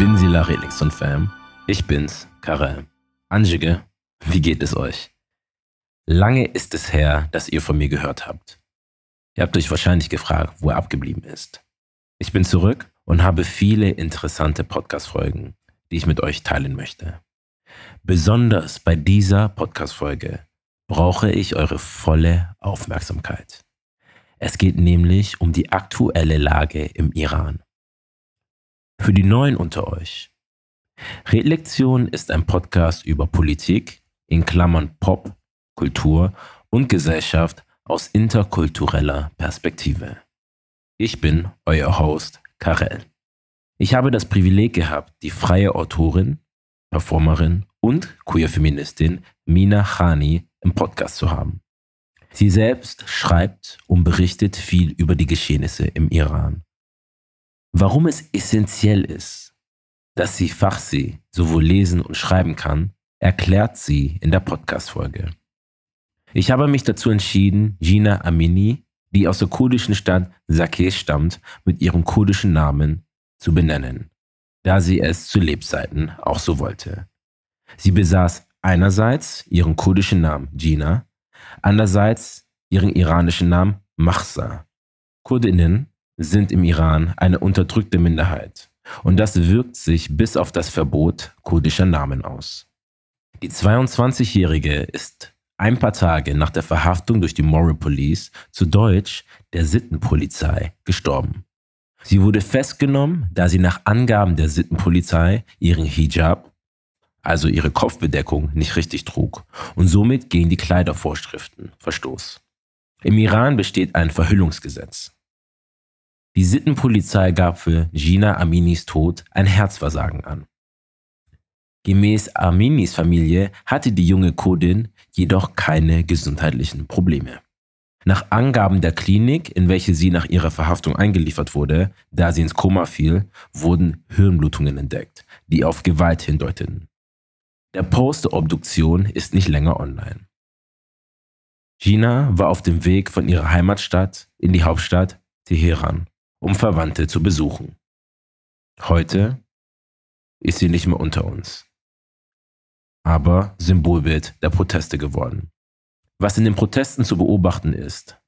Binsila Relix und Fam. Ich bin's, Karel. Anjige, wie geht es euch? Lange ist es her, dass ihr von mir gehört habt. Ihr habt euch wahrscheinlich gefragt, wo er abgeblieben ist. Ich bin zurück und habe viele interessante Podcast-Folgen, die ich mit euch teilen möchte. Besonders bei dieser Podcast-Folge brauche ich eure volle Aufmerksamkeit. Es geht nämlich um die aktuelle Lage im Iran. Für die Neuen unter euch. Redlektion ist ein Podcast über Politik, in Klammern Pop, Kultur und Gesellschaft aus interkultureller Perspektive. Ich bin euer Host Karel. Ich habe das Privileg gehabt, die freie Autorin, Performerin und Queer-Feministin Mina Khani im Podcast zu haben. Sie selbst schreibt und berichtet viel über die Geschehnisse im Iran. Warum es essentiell ist, dass sie Farsi sowohl lesen und schreiben kann, erklärt sie in der Podcast-Folge. Ich habe mich dazu entschieden, Gina Amini, die aus der kurdischen Stadt Sakeh stammt, mit ihrem kurdischen Namen zu benennen, da sie es zu Lebzeiten auch so wollte. Sie besaß einerseits ihren kurdischen Namen Gina, andererseits ihren iranischen Namen Mahsa. Kurdinnen sind im Iran eine unterdrückte Minderheit und das wirkt sich bis auf das Verbot kurdischer Namen aus. Die 22-Jährige ist ein paar Tage nach der Verhaftung durch die Moral Police, zu Deutsch der Sittenpolizei, gestorben. Sie wurde festgenommen, da sie nach Angaben der Sittenpolizei ihren Hijab, also ihre Kopfbedeckung, nicht richtig trug und somit gegen die Kleidervorschriften verstoß. Im Iran besteht ein Verhüllungsgesetz. Die Sittenpolizei gab für Gina Aminis Tod ein Herzversagen an. Gemäß Aminis Familie hatte die junge Kurdin jedoch keine gesundheitlichen Probleme. Nach Angaben der Klinik, in welche sie nach ihrer Verhaftung eingeliefert wurde, da sie ins Koma fiel, wurden Hirnblutungen entdeckt, die auf Gewalt hindeuteten. Der Post der Obduktion ist nicht länger online. Gina war auf dem Weg von ihrer Heimatstadt in die Hauptstadt Teheran, um Verwandte zu besuchen. Heute ist sie nicht mehr unter uns, aber Symbolbild der Proteste geworden. Was in den Protesten zu beobachten ist,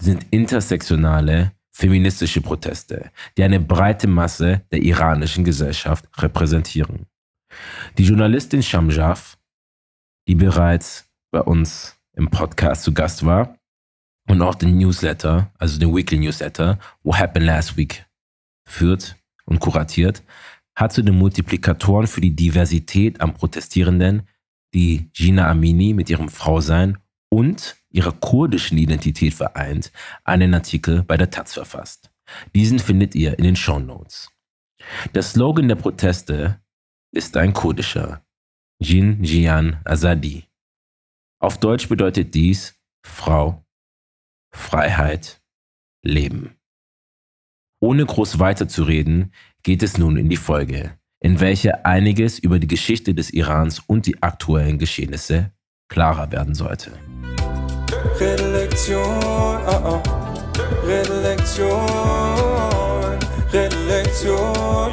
sind intersektionale feministische Proteste, die eine breite Masse der iranischen Gesellschaft repräsentieren. Die Journalistin Shamjaf, die bereits bei uns im Podcast zu Gast war und auch den Newsletter, also den Weekly Newsletter, What Happened Last Week, führt und kuratiert, hat zu den Multiplikatoren für die Diversität an Protestierenden, die Gina Amini mit ihrem Frausein und ihrer kurdischen Identität vereint, einen Artikel bei der Taz verfasst. Diesen findet ihr in den Show Notes. Der Slogan der Proteste ist ein kurdischer. Jin Jian Azadi. Auf Deutsch bedeutet dies Frau, Freiheit, Leben. Ohne groß weiterzureden, geht es nun in die Folge, in welcher einiges über die Geschichte des Irans und die aktuellen Geschehnisse klarer werden sollte. Redlektion, oh oh. Redlektion, Redlektion, Redlektion,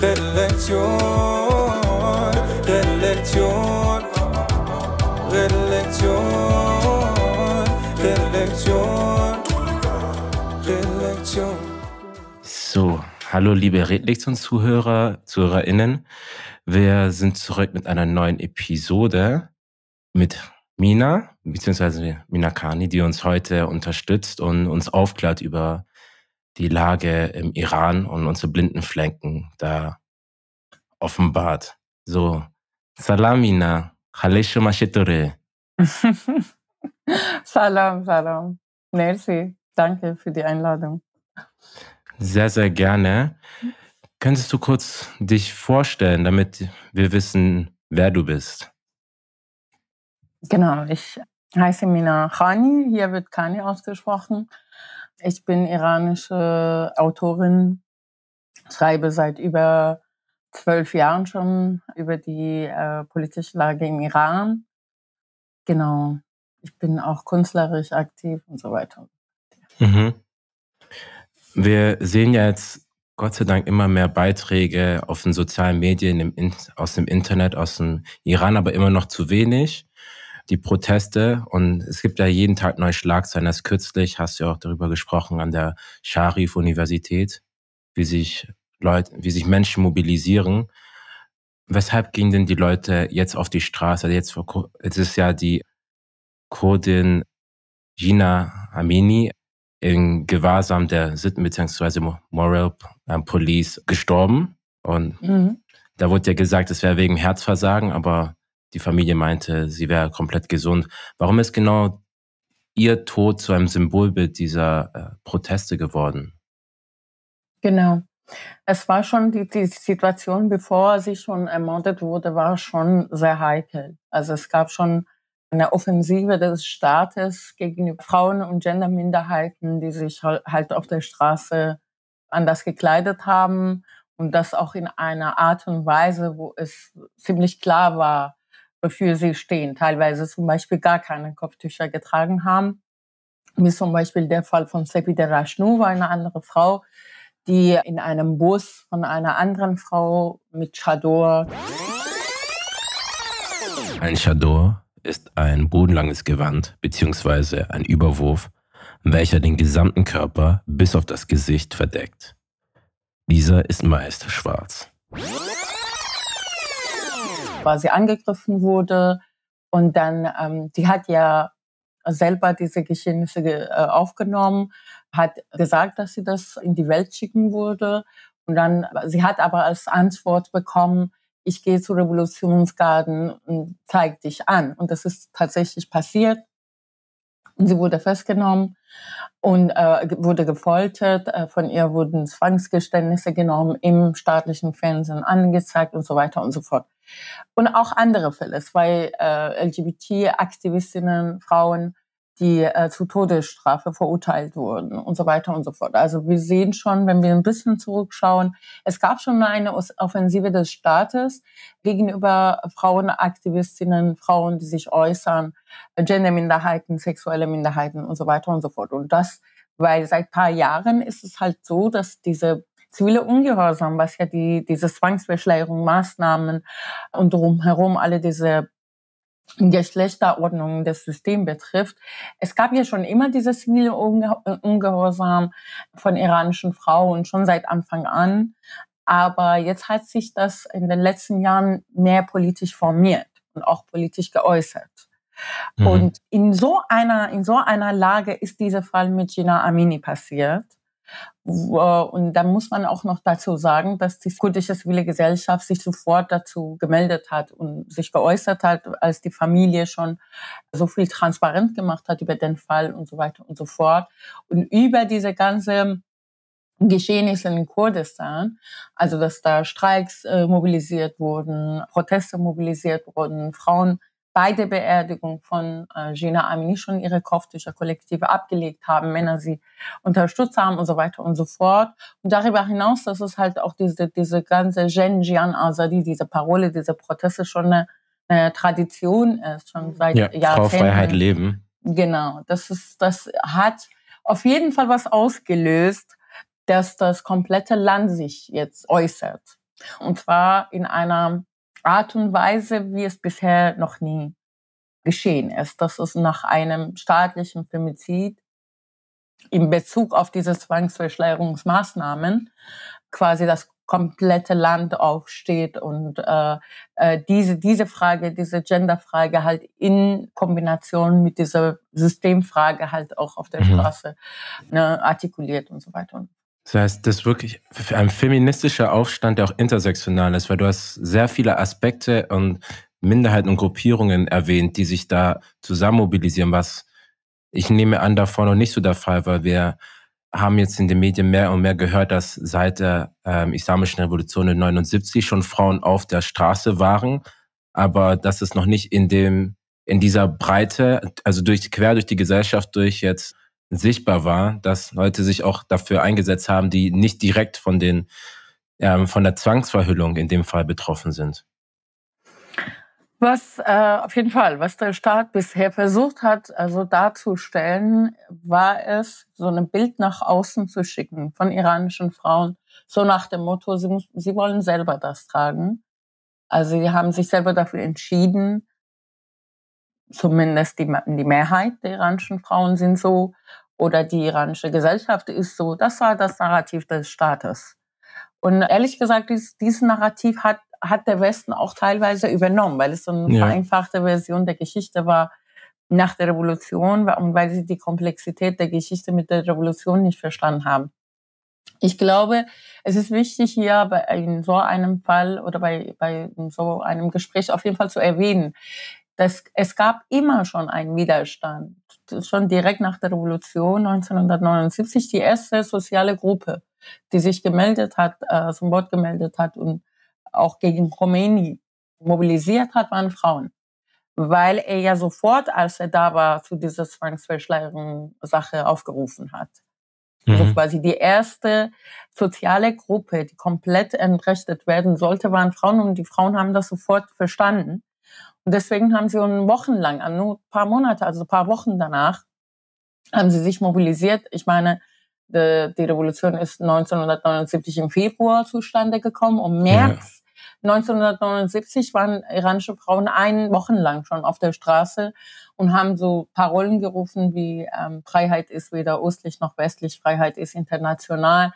Redlektion, hallo liebe Redlektion-Zuhörer, ZuhörerInnen. Wir sind zurück mit einer neuen Episode mit Mina, beziehungsweise Minakani, die uns heute unterstützt und uns aufklärt über die Lage im Iran und unsere blinden Flanken da offenbart. So, Salamina, Khalesho Mashetore. salam, salam. Merci. Danke für die Einladung. Sehr, sehr gerne. Könntest du kurz dich vorstellen, damit wir wissen, wer du bist? Genau, ich heiße Mina Khani, hier wird Khani ausgesprochen. Ich bin iranische Autorin, schreibe seit über zwölf Jahren schon über die äh, politische Lage im Iran. Genau, ich bin auch künstlerisch aktiv und so weiter. Mhm. Wir sehen jetzt Gott sei Dank immer mehr Beiträge auf den sozialen Medien, aus dem Internet, aus dem Iran, aber immer noch zu wenig. Die Proteste und es gibt ja jeden Tag neue Schlagzeilen. Erst kürzlich hast du ja auch darüber gesprochen an der Sharif-Universität, wie sich Leute, wie sich Menschen mobilisieren. Weshalb gingen denn die Leute jetzt auf die Straße? Jetzt, jetzt ist ja die Kurdin Gina Amini in Gewahrsam der Sitten- bzw. Moral Police gestorben. Und mhm. da wurde ja gesagt, es wäre wegen Herzversagen, aber die Familie meinte, sie wäre komplett gesund. Warum ist genau ihr Tod zu einem Symbolbild dieser äh, Proteste geworden? Genau. Es war schon die, die Situation, bevor sie schon ermordet wurde, war schon sehr heikel. Also es gab schon eine Offensive des Staates gegen Frauen und Genderminderheiten, die sich halt auf der Straße anders gekleidet haben und das auch in einer Art und Weise, wo es ziemlich klar war, wofür sie stehen. Teilweise zum Beispiel gar keine Kopftücher getragen haben. Wie zum Beispiel der Fall von Sepi de Rashnu war eine andere Frau, die in einem Bus von einer anderen Frau mit Chador. Ein Chador ist ein bodenlanges Gewand bzw. ein Überwurf, welcher den gesamten Körper bis auf das Gesicht verdeckt. Dieser ist meist schwarz. Weil sie angegriffen wurde und dann, ähm, die hat ja selber diese Geschehnisse äh, aufgenommen, hat gesagt, dass sie das in die Welt schicken würde. Und dann, sie hat aber als Antwort bekommen, ich gehe zu Revolutionsgarden und zeig dich an. Und das ist tatsächlich passiert. Und sie wurde festgenommen und äh, wurde gefoltert. Äh, von ihr wurden Zwangsgeständnisse genommen, im staatlichen Fernsehen angezeigt und so weiter und so fort. Und auch andere Fälle, zwei äh, LGBT-Aktivistinnen, Frauen, die äh, zu Todesstrafe verurteilt wurden und so weiter und so fort. Also wir sehen schon, wenn wir ein bisschen zurückschauen, es gab schon eine Offensive des Staates gegenüber Frauenaktivistinnen, Frauen, die sich äußern, Genderminderheiten, sexuelle Minderheiten und so weiter und so fort. Und das, weil seit paar Jahren ist es halt so, dass diese zivile Ungehorsam, was ja die, diese Zwangsbeschleierung, Maßnahmen und drumherum alle diese Geschlechterordnung des Systems betrifft. Es gab ja schon immer dieses zivile Ungehorsam von iranischen Frauen, schon seit Anfang an. Aber jetzt hat sich das in den letzten Jahren mehr politisch formiert und auch politisch geäußert. Mhm. Und in so einer, in so einer Lage ist dieser Fall mit Gina Amini passiert. Und da muss man auch noch dazu sagen, dass die kurdische zivile Gesellschaft sich sofort dazu gemeldet hat und sich geäußert hat, als die Familie schon so viel transparent gemacht hat über den Fall und so weiter und so fort. Und über diese ganze Geschehnisse in Kurdistan, also dass da Streiks äh, mobilisiert wurden, Proteste mobilisiert wurden, Frauen bei der Beerdigung von äh, Gina Amini schon ihre Kopftücher-Kollektive abgelegt haben, Männer sie unterstützt haben und so weiter und so fort. Und darüber hinaus, dass es halt auch diese, diese ganze Jen Jian Azadi, diese Parole, diese Proteste schon eine, eine Tradition ist, schon seit ja, Jahrzehnten. Frau Freiheit leben. Genau, das ist, das hat auf jeden Fall was ausgelöst, dass das komplette Land sich jetzt äußert. Und zwar in einer Art und Weise, wie es bisher noch nie geschehen ist. Das ist nach einem staatlichen Femizid in Bezug auf diese Zwangsverschleierungsmaßnahmen quasi das komplette Land aufsteht und äh, äh, diese, diese Frage, diese Genderfrage halt in Kombination mit dieser Systemfrage halt auch auf der mhm. Straße ne, artikuliert und so weiter. Und das heißt, das ist wirklich ein feministischer Aufstand, der auch intersektional ist, weil du hast sehr viele Aspekte und Minderheiten und Gruppierungen erwähnt, die sich da zusammen mobilisieren, was ich nehme an, davor noch nicht so der Fall war. Wir haben jetzt in den Medien mehr und mehr gehört, dass seit der ähm, Islamischen Revolution in 79 schon Frauen auf der Straße waren, aber dass es noch nicht in dem in dieser Breite, also durch quer durch die Gesellschaft durch jetzt sichtbar war, dass Leute sich auch dafür eingesetzt haben, die nicht direkt von den ähm, von der Zwangsverhüllung in dem Fall betroffen sind. Was äh, auf jeden Fall, was der Staat bisher versucht hat, also darzustellen, war es, so ein Bild nach außen zu schicken von iranischen Frauen, so nach dem Motto, sie, sie wollen selber das tragen. Also sie haben sich selber dafür entschieden, zumindest die, die Mehrheit der iranischen Frauen sind so, oder die iranische Gesellschaft ist so. Das war das Narrativ des Staates. Und ehrlich gesagt, dieses, dieses Narrativ hat, hat der Westen auch teilweise übernommen, weil es so eine ja. vereinfachte Version der Geschichte war nach der Revolution und weil sie die Komplexität der Geschichte mit der Revolution nicht verstanden haben. Ich glaube, es ist wichtig, hier bei in so einem Fall oder bei, bei so einem Gespräch auf jeden Fall zu erwähnen, dass es gab immer schon einen Widerstand. Schon direkt nach der Revolution 1979 die erste soziale Gruppe, die sich gemeldet hat, äh, zum Wort gemeldet hat und auch gegen Khomeini mobilisiert hat, waren Frauen. Weil er ja sofort, als er da war, zu dieser Zwangsverschleierung-Sache aufgerufen hat. Also mhm. Also quasi die erste soziale Gruppe, die komplett entrechtet werden sollte, waren Frauen und die Frauen haben das sofort verstanden. Und deswegen haben sie wochenlang, nur ein paar Monate, also ein paar Wochen danach, haben sie sich mobilisiert. Ich meine, die, die Revolution ist 1979 im Februar zustande gekommen. Um März 1979 waren iranische Frauen ein Wochen lang schon auf der Straße und haben so Parolen gerufen wie ähm, Freiheit ist weder östlich noch westlich, Freiheit ist international.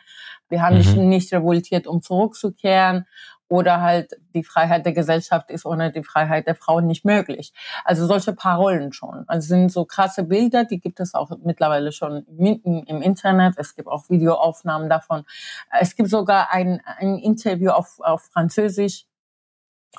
Wir haben mhm. nicht revoltiert, um zurückzukehren oder halt die Freiheit der Gesellschaft ist ohne die Freiheit der Frauen nicht möglich. Also solche Parolen schon. Also sind so krasse Bilder, die gibt es auch mittlerweile schon im Internet. Es gibt auch Videoaufnahmen davon. Es gibt sogar ein, ein Interview auf, auf Französisch.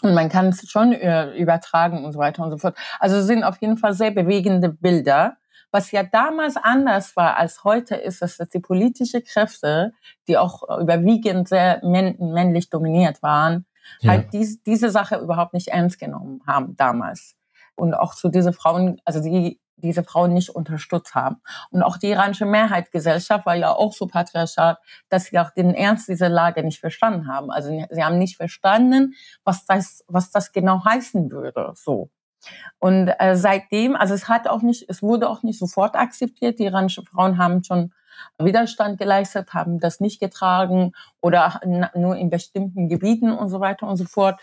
Und man kann es schon äh, übertragen und so weiter und so fort. Also sind auf jeden Fall sehr bewegende Bilder. Was ja damals anders war als heute, ist, dass die politische Kräfte, die auch überwiegend sehr männlich dominiert waren, ja. halt dies, diese Sache überhaupt nicht ernst genommen haben damals. Und auch zu diese Frauen, also die diese Frauen nicht unterstützt haben. Und auch die iranische Mehrheitsgesellschaft war ja auch so patriarchal, dass sie auch den Ernst dieser Lage nicht verstanden haben. Also sie haben nicht verstanden, was das, was das genau heißen würde, so. Und äh, seitdem, also es hat auch nicht, es wurde auch nicht sofort akzeptiert. Die iranischen Frauen haben schon Widerstand geleistet, haben das nicht getragen oder nur in bestimmten Gebieten und so weiter und so fort,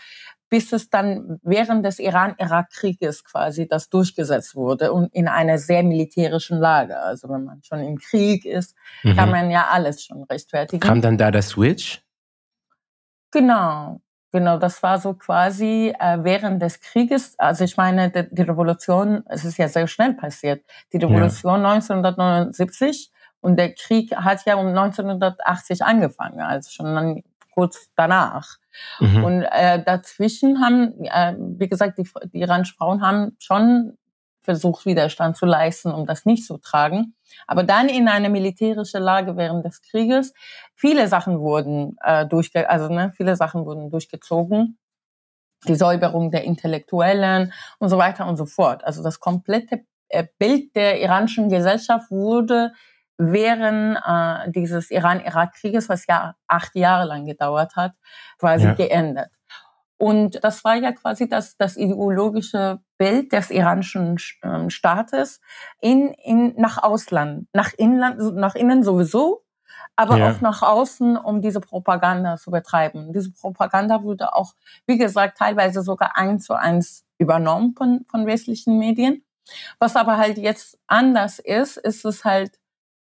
bis es dann während des Iran-Irak-Krieges quasi das durchgesetzt wurde und in einer sehr militärischen Lage. Also wenn man schon im Krieg ist, mhm. kann man ja alles schon rechtfertigen. Kam dann da der Switch? Genau. Genau, das war so quasi äh, während des Krieges. Also ich meine, die, die, Revolution, es ist ja sehr schnell passiert. Die Revolution ja. 1979 und der Krieg hat ja um 1980 angefangen, also schon kurz danach. Mhm. Und äh, dazwischen haben, äh, wie gesagt, die, die iranischen Frauen haben schon versucht, Widerstand zu leisten, um das nicht zu tragen. Aber dann in eine militärische Lage während des Krieges, viele Sachen wurden äh, durchge also ne, viele Sachen wurden durchgezogen. Die Säuberung der Intellektuellen und so weiter und so fort. Also das komplette äh, Bild der iranischen Gesellschaft wurde während äh, dieses Iran-Irak-Krieges, was ja acht Jahre lang gedauert hat, quasi ja. geändert. Und das war ja quasi das, das ideologische Bild des iranischen ähm, Staates in, in, nach Ausland, nach Inland, nach innen sowieso, aber ja. auch nach außen, um diese Propaganda zu betreiben. Diese Propaganda wurde auch, wie gesagt, teilweise sogar eins zu eins übernommen von, von westlichen Medien. Was aber halt jetzt anders ist, ist es halt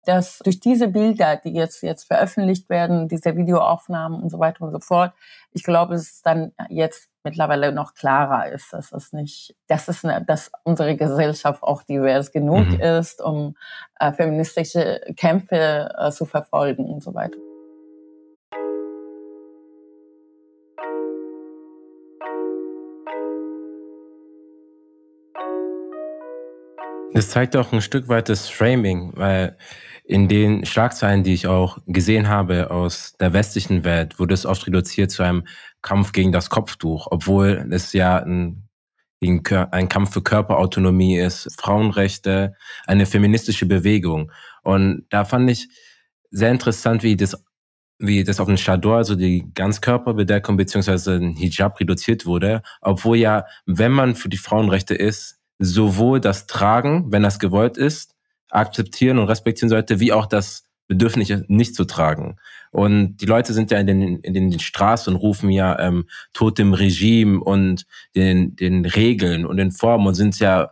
dass durch diese Bilder, die jetzt, jetzt veröffentlicht werden, diese Videoaufnahmen und so weiter und so fort, ich glaube, es ist dann jetzt mittlerweile noch klarer ist, dass es nicht, dass es, eine, dass unsere Gesellschaft auch divers genug mhm. ist, um äh, feministische Kämpfe äh, zu verfolgen und so weiter. Das zeigt auch ein Stück weit das Framing, weil in den Schlagzeilen, die ich auch gesehen habe aus der westlichen Welt, wurde es oft reduziert zu einem Kampf gegen das Kopftuch, obwohl es ja ein, ein Kampf für Körperautonomie ist, Frauenrechte, eine feministische Bewegung. Und da fand ich sehr interessant, wie das wie das auf den Chador, also die Ganzkörperbedeckung beziehungsweise ein Hijab reduziert wurde, obwohl ja, wenn man für die Frauenrechte ist, sowohl das Tragen, wenn das gewollt ist, akzeptieren und respektieren sollte, wie auch das Bedürfnis nicht zu tragen. Und die Leute sind ja in den, in den Straßen und rufen ja ähm, Tod dem Regime und den, den Regeln und den Formen und sind ja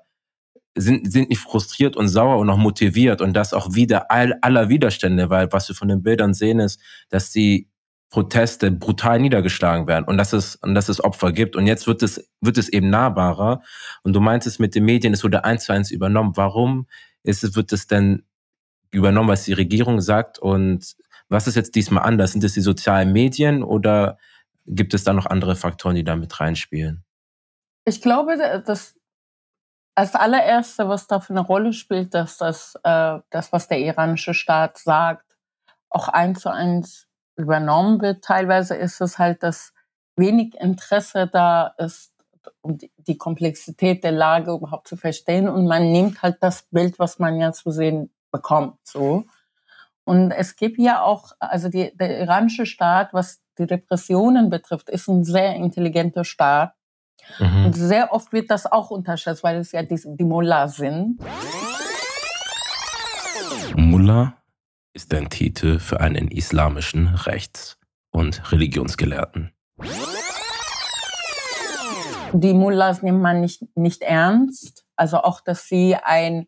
sind, sind nicht frustriert und sauer und auch motiviert und das auch wieder all, aller Widerstände, weil was wir von den Bildern sehen ist, dass die Proteste brutal niedergeschlagen werden und dass es, und dass es Opfer gibt. Und jetzt wird es, wird es eben nahbarer. Und du meintest mit den Medien, es wurde eins zu eins übernommen. Warum ist es, wird es denn übernommen, was die Regierung sagt? Und was ist jetzt diesmal anders? Sind es die sozialen Medien oder gibt es da noch andere Faktoren, die da mit reinspielen? Ich glaube, dass als allererste, was da für eine Rolle spielt, dass das, äh, das, was der iranische Staat sagt, auch eins zu eins übernommen wird. Teilweise ist es halt, dass wenig Interesse da ist, um die Komplexität der Lage überhaupt zu verstehen. Und man nimmt halt das Bild, was man ja zu sehen bekommt, so. Und es gibt ja auch, also die, der iranische Staat, was die Repressionen betrifft, ist ein sehr intelligenter Staat. Mhm. Und sehr oft wird das auch unterschätzt, weil es ja die, die Mullah sind. Mullah ist ein Titel für einen islamischen Rechts- und Religionsgelehrten. Die Mullahs nimmt man nicht, nicht ernst. Also auch, dass sie ein,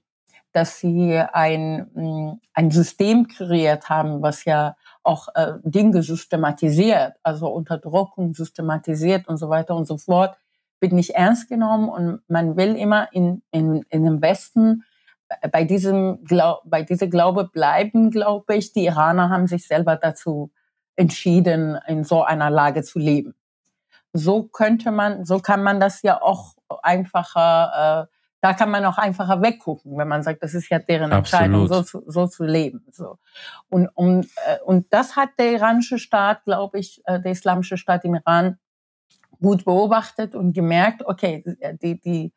dass sie ein, mm, ein System kreiert haben, was ja auch äh, Dinge systematisiert, also Unterdrückung systematisiert und so weiter und so fort wird nicht ernst genommen und man will immer in, in, in dem Westen bei diesem Glaub, bei dieser Glaube bleiben, glaube ich. Die Iraner haben sich selber dazu entschieden, in so einer Lage zu leben. So könnte man, so kann man das ja auch einfacher, äh, da kann man auch einfacher weggucken, wenn man sagt, das ist ja deren Entscheidung, so zu, so zu leben. So. Und, um, äh, und das hat der iranische Staat, glaube ich, äh, der islamische Staat im Iran gut beobachtet und gemerkt, okay, die, die,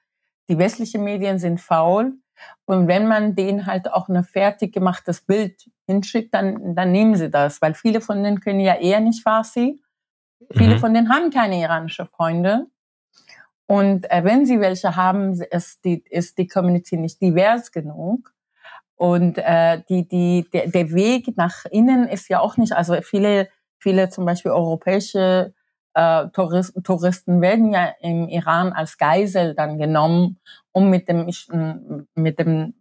die westlichen Medien sind faul. Und wenn man denen halt auch ein fertig gemachtes Bild hinschickt, dann, dann nehmen sie das, weil viele von denen können ja eher nicht Farsi. Viele mhm. von denen haben keine iranische Freunde. Und äh, wenn sie welche haben, ist die, ist die Community nicht divers genug. Und äh, die, die, der, der Weg nach innen ist ja auch nicht, also viele, viele zum Beispiel europäische äh, Touristen, Touristen werden ja im Iran als Geisel dann genommen, um mit dem, mit dem,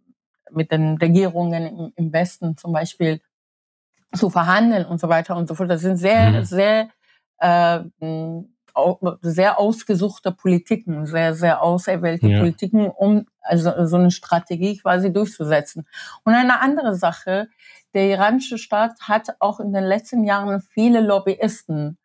mit den Regierungen im, im Westen zum Beispiel zu verhandeln und so weiter und so fort. Das sind sehr, mhm. sehr, äh, sehr ausgesuchte Politiken, sehr, sehr auserwählte ja. Politiken, um also so eine Strategie quasi durchzusetzen. Und eine andere Sache, der iranische Staat hat auch in den letzten Jahren viele Lobbyisten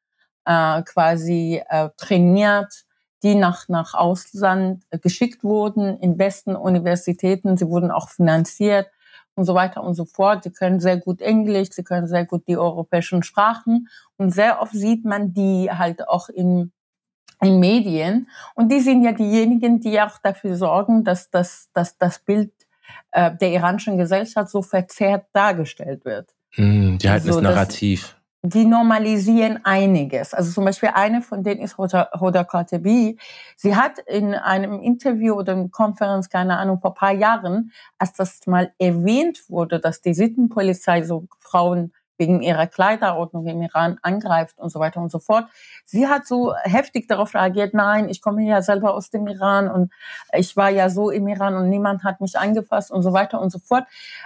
äh, quasi äh, trainiert, die nach, nach Ausland äh, geschickt wurden, in besten Universitäten. Sie wurden auch finanziert und so weiter und so fort. Sie können sehr gut Englisch, sie können sehr gut die europäischen Sprachen. Und sehr oft sieht man die halt auch in, in Medien. Und die sind ja diejenigen, die auch dafür sorgen, dass, dass, dass das Bild äh, der iranischen Gesellschaft so verzerrt dargestellt wird. Mm, die halten also, das Narrativ die normalisieren einiges. Also zum Beispiel eine von denen ist Hoda, Hoda Khatebi. Sie hat in einem Interview oder einer Konferenz, keine Ahnung, vor paar Jahren, als das mal erwähnt wurde, dass die Sittenpolizei so Frauen wegen ihrer Kleiderordnung im Iran angreift und so weiter und so fort. Sie hat so heftig darauf reagiert, nein, ich komme ja selber aus dem Iran und ich war ja so im Iran und niemand hat mich angefasst und so weiter und so fort.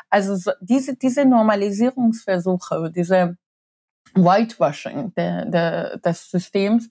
Also diese, diese Normalisierungsversuche, diese Whitewashing der, der, des Systems.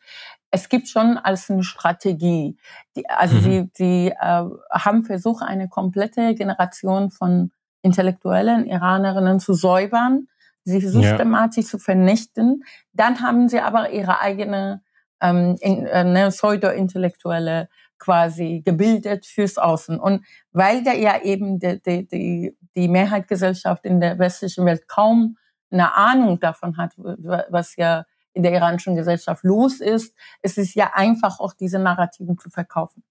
Es gibt schon als eine Strategie. Die, also mhm. sie, sie äh, haben versucht, eine komplette Generation von intellektuellen Iranerinnen zu säubern, sie systematisch ja. zu vernichten. Dann haben sie aber ihre eigene ähm, in, äh, ne, pseudo-intellektuelle quasi gebildet fürs Außen. Und weil da ja eben die, die, die, die Mehrheitsgesellschaft in der westlichen Welt kaum eine Ahnung davon hat, was ja in der iranischen Gesellschaft los ist, es ist ja einfach auch diese Narrativen zu verkaufen.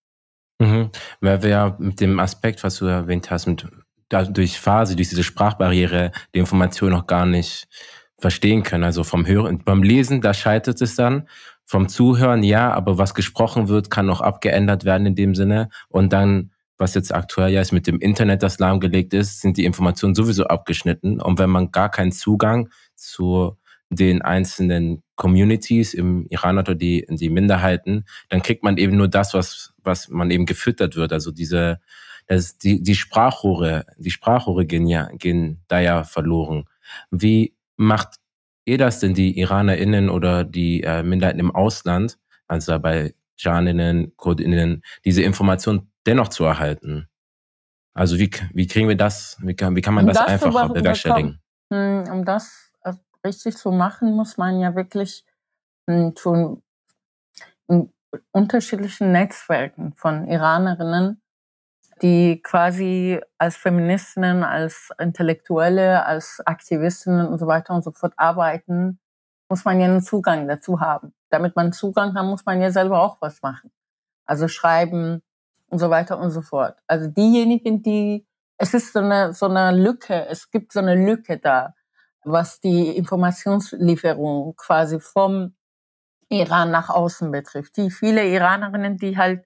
Mhm. Weil wir ja mit dem Aspekt, was du erwähnt hast, mit, durch Phase, durch diese Sprachbarriere, die Information noch gar nicht verstehen können. Also vom Hören, beim Lesen, da scheitert es dann. Vom Zuhören, ja, aber was gesprochen wird, kann noch abgeändert werden in dem Sinne. Und dann, was jetzt aktuell ja ist, mit dem Internet, das lahmgelegt ist, sind die Informationen sowieso abgeschnitten. Und wenn man gar keinen Zugang zu den einzelnen Communities im Iran oder die, die Minderheiten, dann kriegt man eben nur das, was, was man eben gefüttert wird. Also diese, das, die, die Sprachrohre, die Sprachrohre gehen ja, gehen da ja verloren. Wie macht ihr das denn, die IranerInnen oder die äh, Minderheiten im Ausland, also bei Janinnen, Kurdinnen, diese Information dennoch zu erhalten? Also wie, wie kriegen wir das, wie kann, wie kann man um das, das einfacher bewerkstelligen? Hm, um das äh, richtig zu machen, muss man ja wirklich schon hm, in unterschiedlichen Netzwerken von Iranerinnen die quasi als Feministinnen, als Intellektuelle, als Aktivistinnen und so weiter und so fort arbeiten, muss man ja einen Zugang dazu haben. Damit man Zugang hat, muss man ja selber auch was machen. Also schreiben und so weiter und so fort. Also diejenigen, die, es ist so eine, so eine Lücke, es gibt so eine Lücke da, was die Informationslieferung quasi vom Iran nach außen betrifft. Die viele Iranerinnen, die halt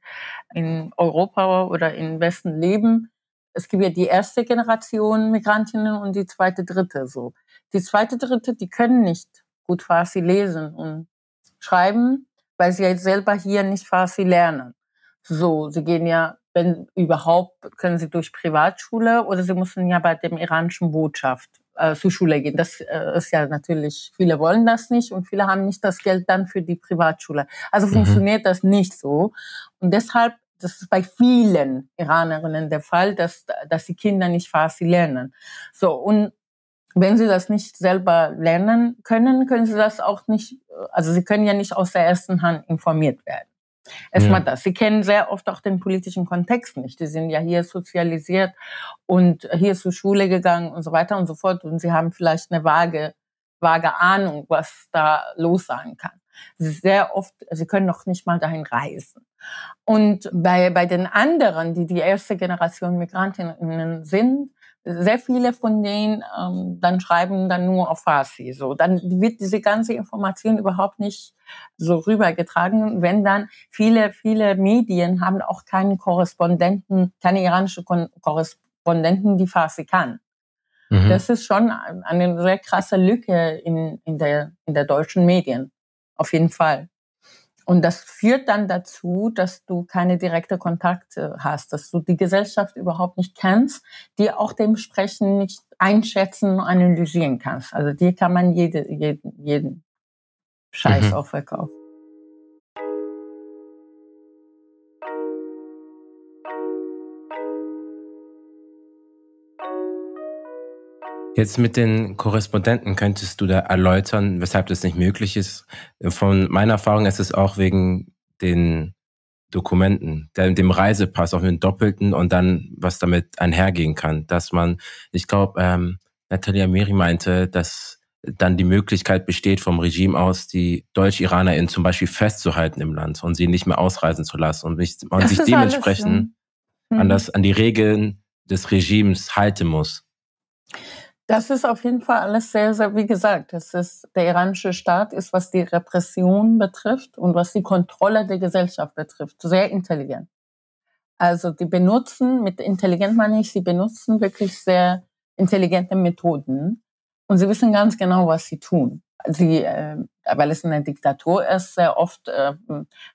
in Europa oder im Westen leben, es gibt ja die erste Generation Migrantinnen und die zweite, dritte so. Die zweite, dritte, die können nicht gut Farsi lesen und schreiben, weil sie jetzt selber hier nicht Farsi lernen. So, sie gehen ja, wenn überhaupt, können sie durch Privatschule oder sie müssen ja bei dem iranischen Botschaft äh, zur Schule gehen. Das äh, ist ja natürlich, viele wollen das nicht und viele haben nicht das Geld dann für die Privatschule. Also mhm. funktioniert das nicht so. Und deshalb, das ist bei vielen Iranerinnen der Fall, dass, dass die Kinder nicht Farsi lernen. So, und wenn sie das nicht selber lernen können, können sie das auch nicht, also sie können ja nicht aus der ersten Hand informiert werden. Erstmal ja. das. Sie kennen sehr oft auch den politischen Kontext nicht. Die sind ja hier sozialisiert und hier zur Schule gegangen und so weiter und so fort. Und sie haben vielleicht eine vage, vage Ahnung, was da los sein kann. Sehr oft, sie können noch nicht mal dahin reisen. Und bei, bei den anderen, die die erste Generation Migrantinnen sind, sehr viele von denen ähm, dann schreiben dann nur auf Farsi. So, dann wird diese ganze Information überhaupt nicht so rübergetragen. Wenn dann viele, viele Medien haben auch keinen Korrespondenten, keine iranische Korrespondenten, die Farsi kann. Mhm. Das ist schon eine sehr krasse Lücke in, in, der, in der deutschen Medien. Auf jeden Fall. Und das führt dann dazu, dass du keine direkte Kontakte hast, dass du die Gesellschaft überhaupt nicht kennst, die auch dementsprechend nicht einschätzen, analysieren kannst. Also dir kann man jede, jeden, jeden Scheiß mhm. auch verkaufen. Jetzt mit den Korrespondenten könntest du da erläutern, weshalb das nicht möglich ist. Von meiner Erfahrung ist es auch wegen den Dokumenten, dem Reisepass, auch mit dem Doppelten und dann, was damit einhergehen kann. Dass man, ich glaube, ähm, Natalia Meri meinte, dass dann die Möglichkeit besteht, vom Regime aus die Deutsch-IranerInnen zum Beispiel festzuhalten im Land und sie nicht mehr ausreisen zu lassen und, nicht, und sich dementsprechend alles, an, das, an die Regeln des Regimes halten muss. Das ist auf jeden Fall alles sehr, sehr, wie gesagt, das ist, der iranische Staat ist, was die Repression betrifft und was die Kontrolle der Gesellschaft betrifft, sehr intelligent. Also die benutzen, mit intelligent meine ich, sie benutzen wirklich sehr intelligente Methoden und sie wissen ganz genau, was sie tun. Sie, äh, weil es eine Diktatur ist, sehr oft äh,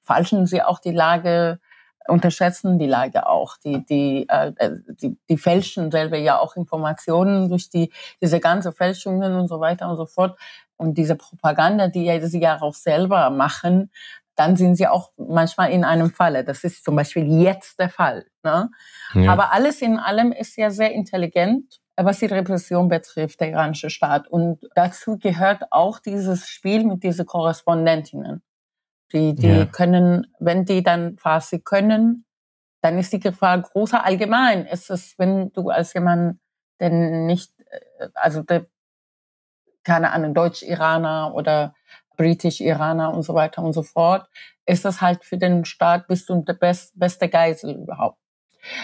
falschen sie auch die Lage unterschätzen die Lage auch. Die, die, äh, die, die fälschen selber ja auch Informationen durch die, diese ganze Fälschungen und so weiter und so fort. Und diese Propaganda, die sie ja auch selber machen, dann sind sie auch manchmal in einem Falle. Das ist zum Beispiel jetzt der Fall. Ne? Ja. Aber alles in allem ist ja sehr intelligent, was die Repression betrifft, der iranische Staat. Und dazu gehört auch dieses Spiel mit diesen Korrespondentinnen. Die, die ja. können, wenn die dann Farsi können, dann ist die Gefahr großer. Allgemein ist es, wenn du als jemand, denn nicht, äh, also der, keine Ahnung, Deutsch-Iraner oder Britisch-Iraner und so weiter und so fort, ist das halt für den Staat bist du der best, beste Geisel überhaupt.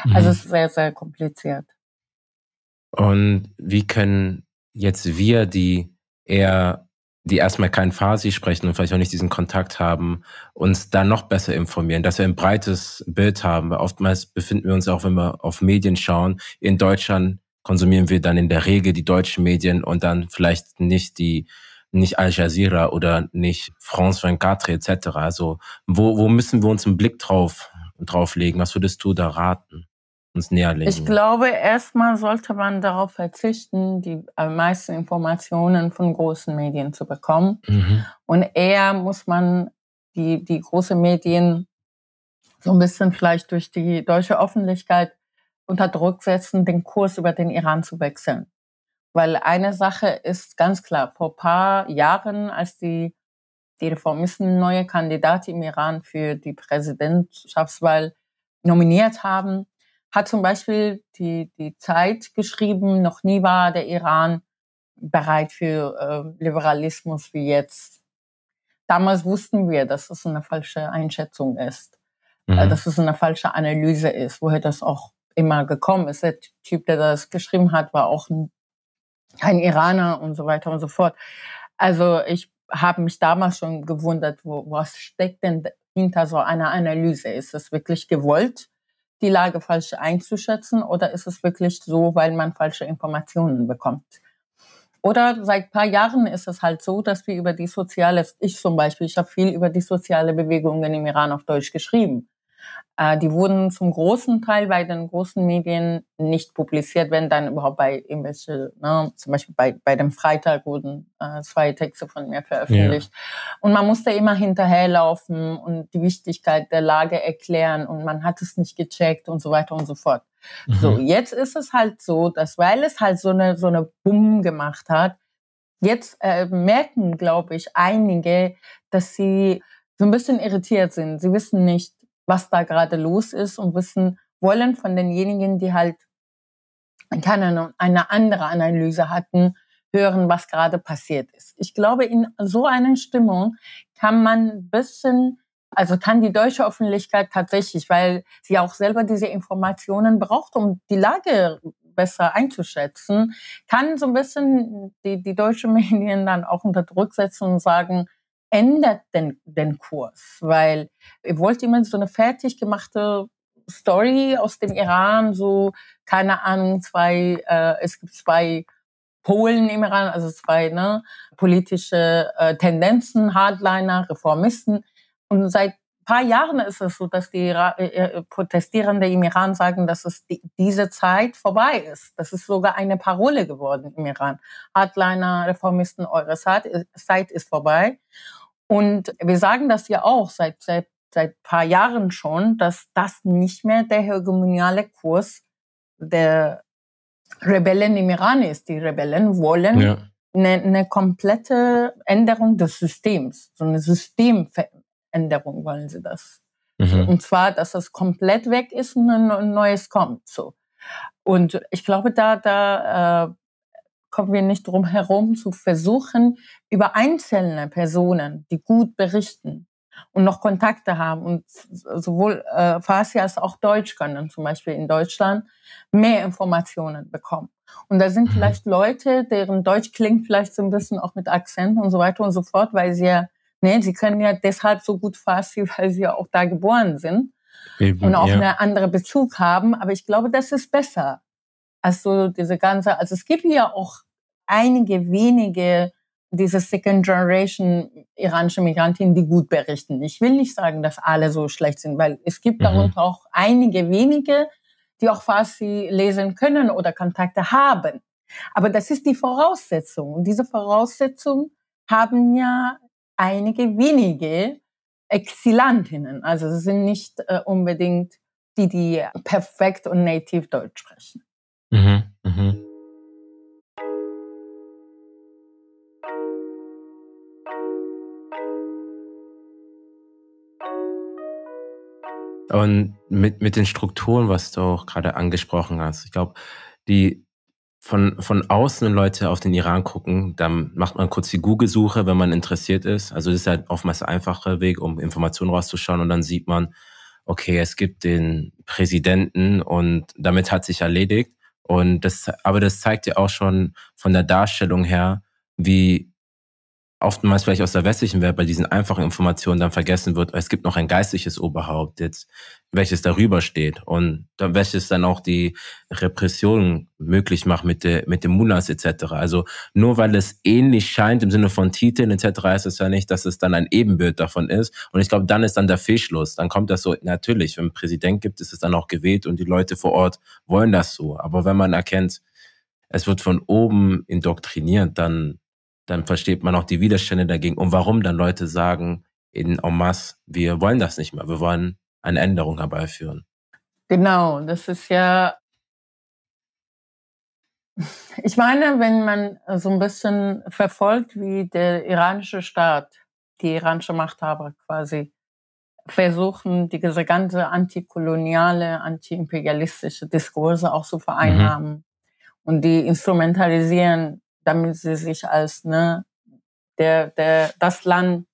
Mhm. Also es ist sehr, sehr kompliziert. Und wie können jetzt wir, die eher die erstmal kein Farsi sprechen und vielleicht auch nicht diesen Kontakt haben, uns da noch besser informieren, dass wir ein breites Bild haben. Weil oftmals befinden wir uns auch, wenn wir auf Medien schauen, in Deutschland konsumieren wir dann in der Regel die deutschen Medien und dann vielleicht nicht die nicht Al Jazeera oder nicht France 24 etc. Also wo, wo müssen wir uns einen Blick drauf, drauf legen? Was würdest du da raten? Uns näherlegen? Ich glaube, erstmal sollte man darauf verzichten, die meisten Informationen von großen Medien zu bekommen. Mhm. Und eher muss man die, die großen Medien so ein bisschen vielleicht durch die deutsche Öffentlichkeit unter Druck setzen, den Kurs über den Iran zu wechseln. Weil eine Sache ist ganz klar, vor paar Jahren, als die, die Reformisten neue Kandidaten im Iran für die Präsidentschaftswahl nominiert haben, hat zum Beispiel die, die Zeit geschrieben, noch nie war der Iran bereit für äh, Liberalismus wie jetzt. Damals wussten wir, dass das eine falsche Einschätzung ist, äh, mhm. äh, dass es eine falsche Analyse ist, woher das auch immer gekommen ist. Der Typ, der das geschrieben hat, war auch ein, ein Iraner und so weiter und so fort. Also ich habe mich damals schon gewundert, wo, was steckt denn hinter so einer Analyse? Ist es wirklich gewollt? Die Lage falsch einzuschätzen oder ist es wirklich so, weil man falsche Informationen bekommt? Oder seit paar Jahren ist es halt so, dass wir über die soziale, ich zum Beispiel, ich habe viel über die soziale Bewegungen im Iran auf Deutsch geschrieben. Äh, die wurden zum großen Teil bei den großen Medien nicht publiziert, wenn dann überhaupt bei irgendwelche, ne, zum Beispiel bei, bei dem Freitag wurden äh, zwei Texte von mir veröffentlicht. Ja. Und man musste immer hinterherlaufen und die Wichtigkeit der Lage erklären und man hat es nicht gecheckt und so weiter und so fort. Mhm. So, jetzt ist es halt so, dass weil es halt so eine, so eine Bumm gemacht hat, jetzt äh, merken, glaube ich, einige, dass sie so ein bisschen irritiert sind. Sie wissen nicht, was da gerade los ist und wissen wollen von denjenigen, die halt keine eine andere Analyse hatten, hören, was gerade passiert ist. Ich glaube, in so einer Stimmung kann man ein bisschen, also kann die deutsche Öffentlichkeit tatsächlich, weil sie auch selber diese Informationen braucht, um die Lage besser einzuschätzen, kann so ein bisschen die, die deutsche Medien dann auch unter Druck setzen und sagen, ändert den, den Kurs, weil ihr wollt immer so eine fertig gemachte Story aus dem Iran, so, keine Ahnung, zwei, äh, es gibt zwei Polen im Iran, also zwei ne, politische äh, Tendenzen, Hardliner, Reformisten. Und seit ein paar Jahren ist es so, dass die äh, äh, Protestierenden im Iran sagen, dass es die, diese Zeit vorbei ist. Das ist sogar eine Parole geworden im Iran. Hardliner, Reformisten, eure Zeit, Zeit ist vorbei. Und wir sagen das ja auch seit, seit, seit paar Jahren schon, dass das nicht mehr der hegemoniale Kurs der Rebellen im Iran ist. Die Rebellen wollen ja. eine, eine komplette Änderung des Systems, so eine Systemveränderung wollen sie das. Mhm. Und zwar, dass es komplett weg ist und ein neues kommt. So. Und ich glaube, da, da äh, kommen wir nicht drum herum zu versuchen, über einzelne Personen, die gut berichten und noch Kontakte haben und sowohl äh, Farsi als auch Deutsch können, zum Beispiel in Deutschland, mehr Informationen bekommen. Und da sind mhm. vielleicht Leute, deren Deutsch klingt vielleicht so ein bisschen auch mit Akzent und so weiter und so fort, weil sie ja, ne, sie können ja deshalb so gut Farsi, weil sie ja auch da geboren sind Eben, und auch ja. eine andere Bezug haben. Aber ich glaube, das ist besser. Also diese ganze, also es gibt ja auch einige wenige diese Second Generation iranische Migrantinnen, die gut berichten. Ich will nicht sagen, dass alle so schlecht sind, weil es gibt mhm. darunter auch einige wenige, die auch Farsi lesen können oder Kontakte haben. Aber das ist die Voraussetzung. Und diese Voraussetzung haben ja einige wenige Exilantinnen. Also es sind nicht äh, unbedingt die, die perfekt und native Deutsch sprechen. Mhm. Und mit, mit den Strukturen, was du auch gerade angesprochen hast, ich glaube, die von, von außen Leute auf den Iran gucken, dann macht man kurz die Google-Suche, wenn man interessiert ist. Also das ist halt oftmals ein einfacher Weg, um Informationen rauszuschauen und dann sieht man, okay, es gibt den Präsidenten und damit hat sich erledigt. Und das, aber das zeigt ja auch schon von der Darstellung her, wie oftmals vielleicht aus der westlichen Welt bei diesen einfachen Informationen dann vergessen wird, es gibt noch ein geistliches Oberhaupt jetzt, welches darüber steht und welches dann auch die Repression möglich macht mit, der, mit dem Munas etc. Also nur weil es ähnlich scheint im Sinne von Titeln etc. heißt es ja nicht, dass es dann ein Ebenbild davon ist. Und ich glaube, dann ist dann der Fehlschluss. Dann kommt das so, natürlich, wenn ein Präsident gibt, ist es dann auch gewählt und die Leute vor Ort wollen das so. Aber wenn man erkennt, es wird von oben indoktriniert, dann dann versteht man auch die Widerstände dagegen und warum dann Leute sagen in en masse, wir wollen das nicht mehr, wir wollen eine Änderung herbeiführen. Genau, das ist ja, ich meine, wenn man so ein bisschen verfolgt, wie der iranische Staat, die iranische Machthaber quasi versuchen, diese ganze antikoloniale, antiimperialistische Diskurse auch zu vereinnahmen mhm. und die instrumentalisieren damit sie sich als ne, der, der, das Land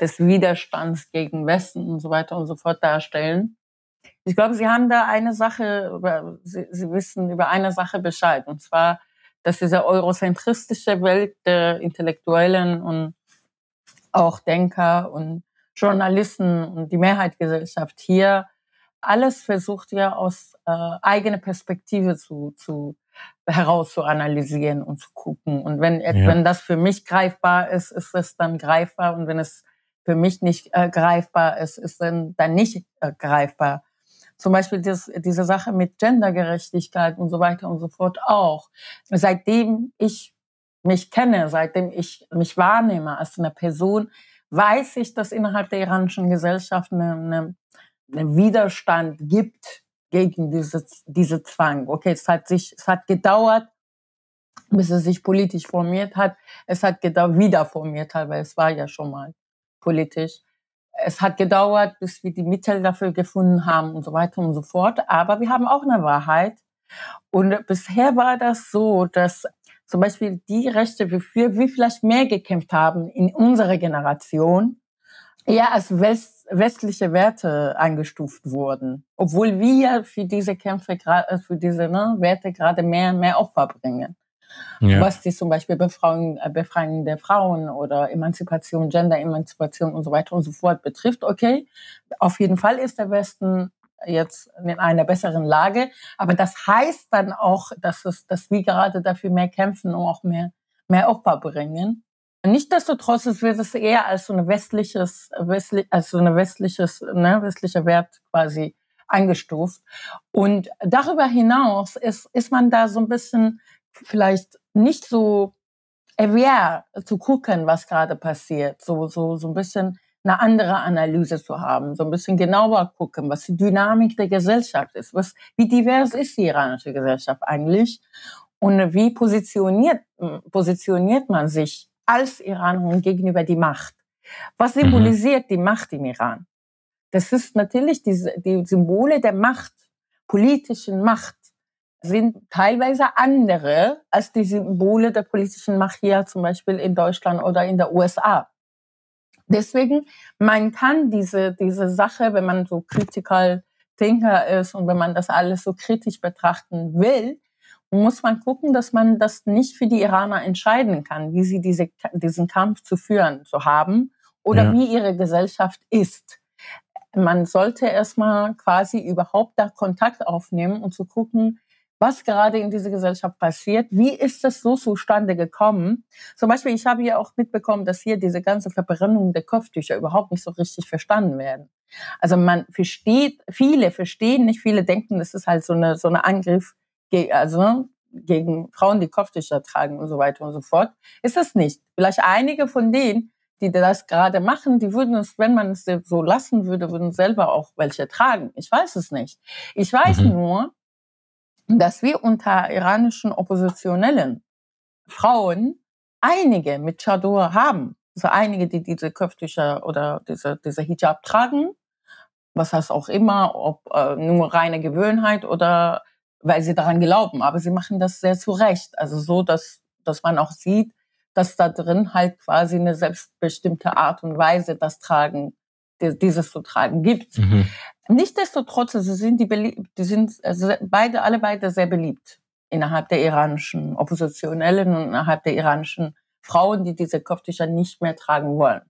des Widerstands gegen Westen und so weiter und so fort darstellen. Ich glaube, Sie haben da eine Sache, Sie, Sie wissen über eine Sache Bescheid, und zwar, dass diese eurozentristische Welt der Intellektuellen und auch Denker und Journalisten und die Mehrheitsgesellschaft hier alles versucht ja aus äh, eigener Perspektive zu, zu herauszuanalysieren und zu gucken. Und wenn, ja. wenn das für mich greifbar ist, ist es dann greifbar. Und wenn es für mich nicht äh, greifbar ist, ist dann, dann nicht äh, greifbar. Zum Beispiel das, diese Sache mit Gendergerechtigkeit und so weiter und so fort auch. Seitdem ich mich kenne, seitdem ich mich wahrnehme als eine Person, weiß ich, dass innerhalb der iranischen Gesellschaft eine, eine, eine Widerstand gibt gegen diese, diese Zwang. Okay, es hat sich, es hat gedauert, bis es sich politisch formiert hat. Es hat gedauert, wieder formiert hat, weil es war ja schon mal politisch. Es hat gedauert, bis wir die Mittel dafür gefunden haben und so weiter und so fort. Aber wir haben auch eine Wahrheit. Und bisher war das so, dass zum Beispiel die Rechte, wofür wir vielleicht mehr gekämpft haben in unserer Generation, eher als West, westliche Werte eingestuft wurden, obwohl wir für diese Kämpfe, äh, für diese ne, Werte gerade mehr, mehr Opfer bringen. Ja. Was die zum Beispiel Befreiung, äh, Befreiung der Frauen oder Emanzipation, Gender-Emanzipation und so weiter und so fort betrifft. Okay, auf jeden Fall ist der Westen jetzt in einer besseren Lage. Aber das heißt dann auch, dass, es, dass wir gerade dafür mehr kämpfen und auch mehr, mehr Opfer bringen. Nichtsdestotrotz wird es eher als so ein westliches, westlich, als so ein westliches, ne, westlicher Wert quasi eingestuft. Und darüber hinaus ist, ist man da so ein bisschen vielleicht nicht so aware zu gucken, was gerade passiert, so, so, so ein bisschen eine andere Analyse zu haben, so ein bisschen genauer gucken, was die Dynamik der Gesellschaft ist, was, wie divers ist die iranische Gesellschaft eigentlich? Und wie positioniert, positioniert man sich als Iran gegenüber die Macht. Was mhm. symbolisiert mhm. die Macht im Iran? Das ist natürlich die, die Symbole der Macht, politischen Macht sind teilweise andere als die Symbole der politischen Macht hier zum Beispiel in Deutschland oder in der USA. Deswegen, man kann diese, diese Sache, wenn man so critical Thinker ist und wenn man das alles so kritisch betrachten will, muss man gucken, dass man das nicht für die Iraner entscheiden kann, wie sie diese, diesen Kampf zu führen, zu haben oder ja. wie ihre Gesellschaft ist. Man sollte erstmal quasi überhaupt da Kontakt aufnehmen und zu gucken, was gerade in dieser Gesellschaft passiert. Wie ist das so zustande gekommen? Zum Beispiel, ich habe ja auch mitbekommen, dass hier diese ganze Verbrennung der Kopftücher überhaupt nicht so richtig verstanden werden. Also man versteht, viele verstehen nicht, viele denken, das ist halt so eine, so eine Angriff also gegen Frauen, die Kopftücher tragen und so weiter und so fort, ist es nicht. Vielleicht einige von denen, die das gerade machen, die würden es, wenn man es so lassen würde, würden selber auch welche tragen. Ich weiß es nicht. Ich weiß mhm. nur, dass wir unter iranischen oppositionellen Frauen einige mit Chador haben. Also einige, die diese Kopftücher oder diese, diese Hijab tragen, was heißt auch immer, ob äh, nur reine Gewöhnheit oder weil sie daran glauben. Aber sie machen das sehr zu Recht. Also so, dass, dass man auch sieht, dass da drin halt quasi eine selbstbestimmte Art und Weise das Tragen, dieses zu tragen gibt. Mhm. Nichtsdestotrotz, sie sind die, beliebt, die sind also beide, alle beide sehr beliebt innerhalb der iranischen Oppositionellen und innerhalb der iranischen Frauen, die diese Kopftücher nicht mehr tragen wollen.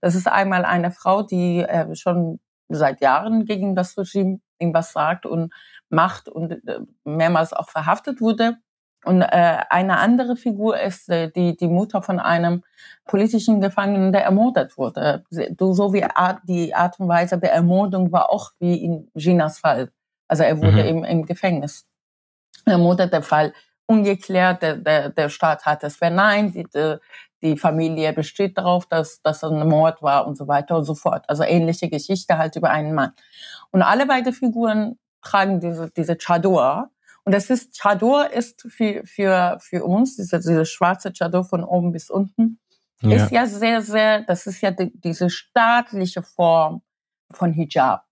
Das ist einmal eine Frau, die äh, schon seit Jahren gegen das Regime irgendwas sagt und macht und äh, mehrmals auch verhaftet wurde. Und äh, eine andere Figur ist äh, die, die Mutter von einem politischen Gefangenen, der ermordet wurde. So wie Art, die Art und Weise der Ermordung war auch wie in Ginas Fall. Also er wurde mhm. im, im Gefängnis ermordet. Der Fall ungeklärt, der, der, der Staat hat es verneint, die, die Familie besteht darauf, dass das ein Mord war und so weiter und so fort. Also ähnliche Geschichte halt über einen Mann. Und alle beide Figuren tragen diese, diese Chador, und das ist, Chador ist für, für, für uns, diese, diese schwarze Chador von oben bis unten, ja. ist ja sehr, sehr, das ist ja die, diese staatliche Form von Hijab.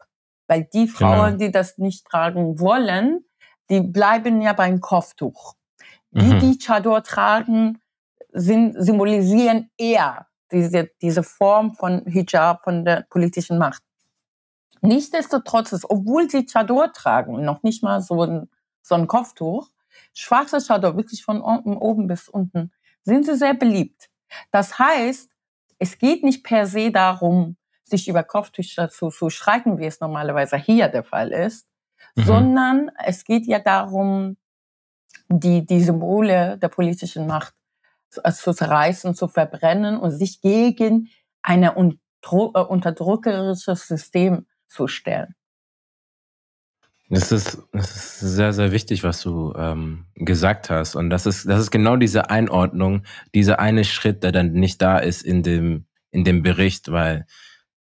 Weil die genau. Frauen, genau. die das nicht tragen wollen, die bleiben ja beim Kopftuch. Die, mhm. die Chador tragen, sind, symbolisieren eher diese, diese Form von Hijab, von der politischen Macht. Nichtsdestotrotz, obwohl sie Chador tragen, noch nicht mal so ein so ein Kopftuch, schwarzer Chador, wirklich von oben bis unten, sind sie sehr beliebt. Das heißt, es geht nicht per se darum, sich über Kopftücher zu, zu schreiten, wie es normalerweise hier der Fall ist, mhm. sondern es geht ja darum, die, die Symbole der politischen Macht zu, äh, zu zerreißen, zu verbrennen und sich gegen ein äh, unterdrückerisches System zu stellen. Das ist, das ist sehr, sehr wichtig, was du ähm, gesagt hast. Und das ist, das ist genau diese Einordnung, dieser eine Schritt, der dann nicht da ist in dem, in dem Bericht, weil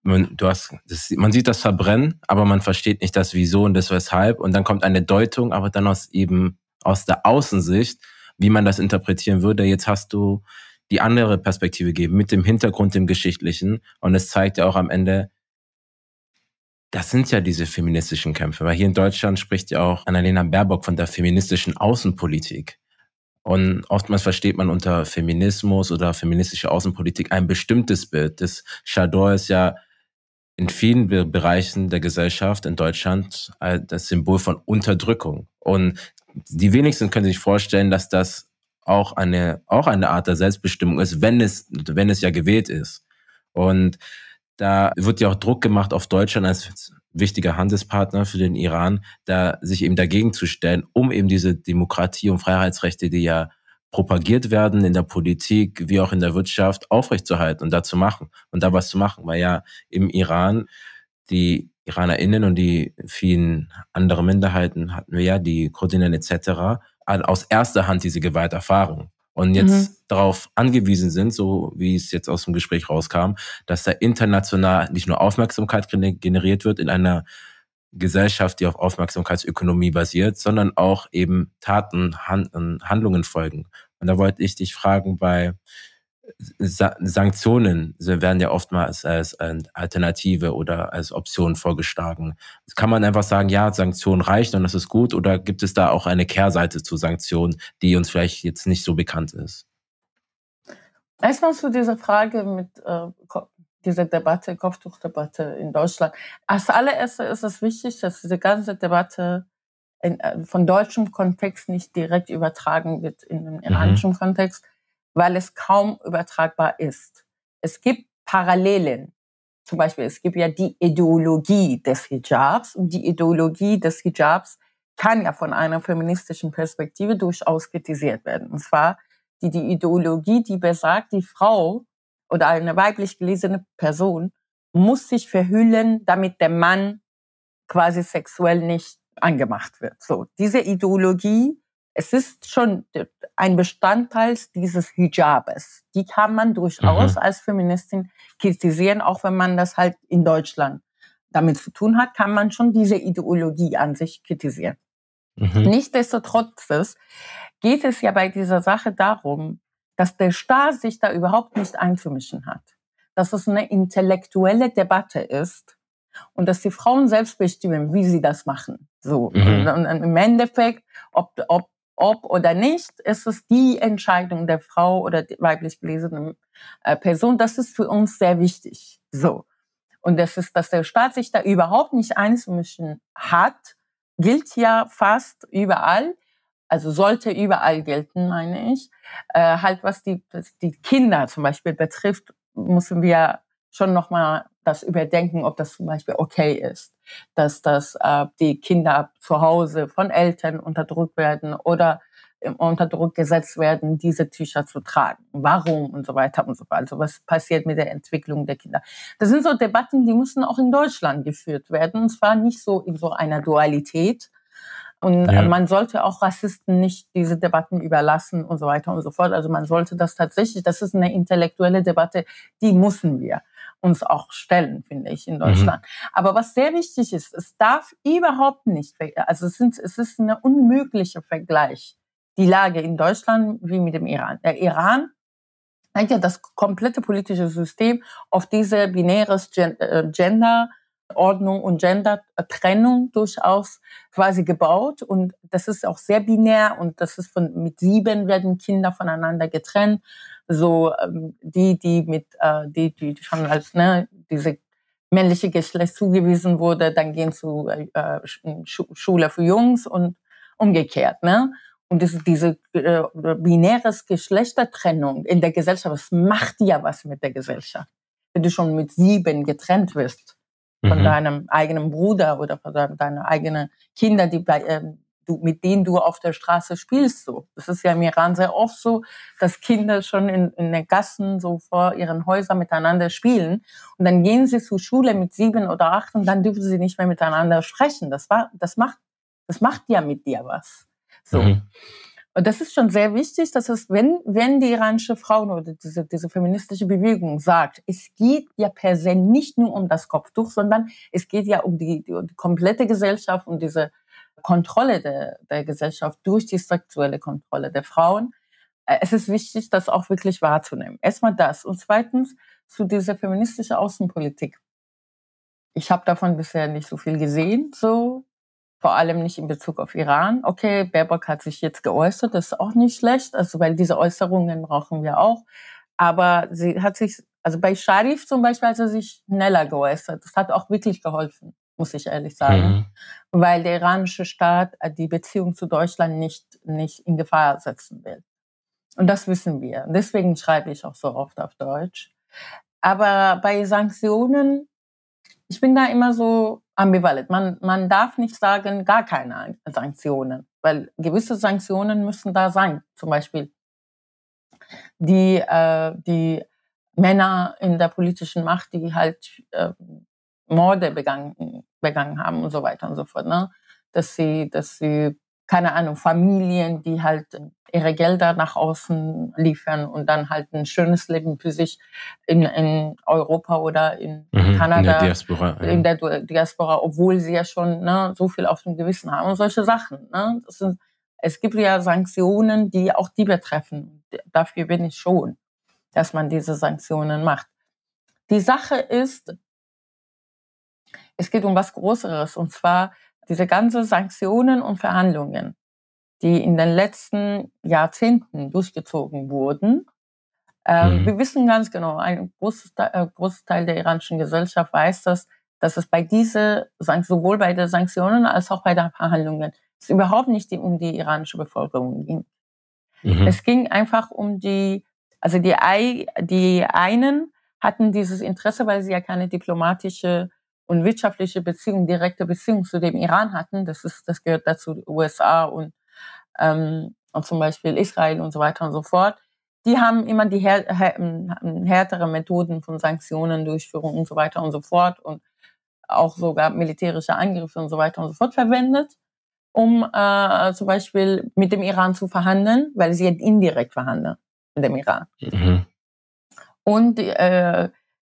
man, du hast, das, man sieht das Verbrennen, aber man versteht nicht das Wieso und das Weshalb. Und dann kommt eine Deutung, aber dann aus eben aus der Außensicht, wie man das interpretieren würde. Jetzt hast du die andere Perspektive gegeben mit dem Hintergrund, dem Geschichtlichen. Und es zeigt ja auch am Ende, das sind ja diese feministischen Kämpfe, weil hier in Deutschland spricht ja auch Annalena Baerbock von der feministischen Außenpolitik. Und oftmals versteht man unter Feminismus oder feministische Außenpolitik ein bestimmtes Bild. Das Chador ist ja in vielen Bereichen der Gesellschaft in Deutschland das Symbol von Unterdrückung. Und die wenigsten können sich vorstellen, dass das auch eine, auch eine Art der Selbstbestimmung ist, wenn es, wenn es ja gewählt ist. Und da wird ja auch Druck gemacht auf Deutschland als wichtiger Handelspartner für den Iran, da sich eben dagegen zu stellen, um eben diese Demokratie und Freiheitsrechte, die ja propagiert werden in der Politik wie auch in der Wirtschaft, aufrechtzuerhalten und da zu machen und da was zu machen, weil ja im Iran die IranerInnen und die vielen anderen Minderheiten hatten wir ja, die Kurdinnen etc., aus erster Hand diese Gewalt erfahren und jetzt mhm. darauf angewiesen sind, so wie es jetzt aus dem Gespräch rauskam, dass da international nicht nur Aufmerksamkeit generiert wird in einer Gesellschaft, die auf Aufmerksamkeitsökonomie basiert, sondern auch eben Taten, Handlungen folgen. Und da wollte ich dich fragen bei Sanktionen werden ja oftmals als Alternative oder als Option vorgeschlagen. Kann man einfach sagen, ja, Sanktionen reichen und das ist gut, oder gibt es da auch eine Kehrseite zu Sanktionen, die uns vielleicht jetzt nicht so bekannt ist? Erstmal zu dieser Frage mit äh, dieser Debatte, Kopftuchdebatte in Deutschland. Als allererstes ist es wichtig, dass diese ganze Debatte in, äh, von deutschem Kontext nicht direkt übertragen wird in den mhm. iranischen mhm. Kontext weil es kaum übertragbar ist. Es gibt Parallelen. Zum Beispiel, es gibt ja die Ideologie des Hijabs und die Ideologie des Hijabs kann ja von einer feministischen Perspektive durchaus kritisiert werden. Und zwar die, die Ideologie, die besagt, die Frau oder eine weiblich gelesene Person muss sich verhüllen, damit der Mann quasi sexuell nicht angemacht wird. So, diese Ideologie es ist schon ein Bestandteil dieses Hijabes. Die kann man durchaus mhm. als Feministin kritisieren, auch wenn man das halt in Deutschland damit zu tun hat, kann man schon diese Ideologie an sich kritisieren. Mhm. Nichtsdestotrotz geht es ja bei dieser Sache darum, dass der Staat sich da überhaupt nicht einzumischen hat. Dass es eine intellektuelle Debatte ist und dass die Frauen selbst bestimmen, wie sie das machen. So. Mhm. Und, und im Endeffekt, ob, ob ob oder nicht, ist es die Entscheidung der Frau oder der weiblich gelesenen äh, Person. Das ist für uns sehr wichtig. So. Und das ist, dass der Staat sich da überhaupt nicht einzumischen hat, gilt ja fast überall. also sollte überall gelten, meine ich. Äh, halt was die, was die Kinder zum Beispiel betrifft, müssen wir schon nochmal das überdenken, ob das zum Beispiel okay ist, dass das äh, die Kinder zu Hause von Eltern unterdrückt werden oder unter Druck gesetzt werden, diese Tücher zu tragen. Warum und so weiter und so fort. Also was passiert mit der Entwicklung der Kinder? Das sind so Debatten, die müssen auch in Deutschland geführt werden. Und zwar nicht so in so einer Dualität. Und ja. man sollte auch Rassisten nicht diese Debatten überlassen und so weiter und so fort. Also man sollte das tatsächlich, das ist eine intellektuelle Debatte, die müssen wir uns auch stellen, finde ich, in mhm. Deutschland. Mhm. Aber was sehr wichtig ist, es darf überhaupt nicht, also es, sind, es ist ein unmöglicher Vergleich die Lage in Deutschland wie mit dem Iran. Der Iran hat ja das komplette politische System auf diese binäres äh, Genderordnung und Gender-Trennung durchaus quasi gebaut. Und das ist auch sehr binär und das ist von, mit sieben werden Kinder voneinander getrennt. So, ähm, die, die mit, äh, die, die schon als, ne, diese männliche Geschlecht zugewiesen wurde, dann gehen zu äh, Schule für Jungs und umgekehrt, ne? Und das, diese äh, binäres Geschlechtertrennung in der Gesellschaft, das macht ja was mit der Gesellschaft. Wenn du schon mit sieben getrennt wirst von mhm. deinem eigenen Bruder oder von deinen eigenen Kindern, die äh, du, mit denen du auf der Straße spielst. So. Das ist ja im Iran sehr oft so, dass Kinder schon in, in den Gassen so vor ihren Häusern miteinander spielen. Und dann gehen sie zur Schule mit sieben oder acht und dann dürfen sie nicht mehr miteinander sprechen. Das, war, das, macht, das macht ja mit dir was. So. Mhm. Und das ist schon sehr wichtig, dass es, wenn, wenn die iranische Frauen oder diese, diese feministische Bewegung sagt, es geht ja per se nicht nur um das Kopftuch, sondern es geht ja um die, die, die komplette Gesellschaft, um diese Kontrolle der, der Gesellschaft durch die sexuelle Kontrolle der Frauen. Äh, es ist wichtig, das auch wirklich wahrzunehmen. Erstmal das. Und zweitens zu dieser feministischen Außenpolitik. Ich habe davon bisher nicht so viel gesehen, so vor allem nicht in Bezug auf Iran. Okay, Baerbock hat sich jetzt geäußert, das ist auch nicht schlecht, also weil diese Äußerungen brauchen wir auch. Aber sie hat sich, also bei Sharif zum Beispiel hat sie sich schneller geäußert. Das hat auch wirklich geholfen, muss ich ehrlich sagen, mhm. weil der iranische Staat äh, die Beziehung zu Deutschland nicht, nicht in Gefahr setzen will. Und das wissen wir. Deswegen schreibe ich auch so oft auf Deutsch. Aber bei Sanktionen, ich bin da immer so ambivalent. Man, man darf nicht sagen, gar keine Sanktionen, weil gewisse Sanktionen müssen da sein. Zum Beispiel die, äh, die Männer in der politischen Macht, die halt äh, Morde begangen, begangen haben und so weiter und so fort. Ne? Dass sie, dass sie keine Ahnung, Familien, die halt ihre Gelder nach außen liefern und dann halt ein schönes Leben für sich in, in Europa oder in mhm, Kanada, in der Diaspora, ja. in der Diaspora, obwohl sie ja schon ne, so viel auf dem Gewissen haben und solche Sachen. Ne? Sind, es gibt ja Sanktionen, die auch die betreffen. Dafür bin ich schon, dass man diese Sanktionen macht. Die Sache ist, es geht um was Größeres und zwar diese ganzen Sanktionen und Verhandlungen, die in den letzten Jahrzehnten durchgezogen wurden, äh, mhm. wir wissen ganz genau, ein großes, äh, großes Teil der iranischen Gesellschaft weiß das, dass es bei diese, sowohl bei den Sanktionen als auch bei den Verhandlungen, es überhaupt nicht um die iranische Bevölkerung ging. Mhm. Es ging einfach um die, also die, die einen hatten dieses Interesse, weil sie ja keine diplomatische und wirtschaftliche Beziehungen, direkte Beziehungen zu dem Iran hatten, das ist, das gehört dazu die USA und, ähm, und zum Beispiel Israel und so weiter und so fort. Die haben immer die här, här, härtere Methoden von Sanktionen, Durchführung und so weiter und so fort und auch sogar militärische Angriffe und so weiter und so fort verwendet, um äh, zum Beispiel mit dem Iran zu verhandeln, weil sie indirekt verhandeln mit dem Iran. Mhm. Und äh,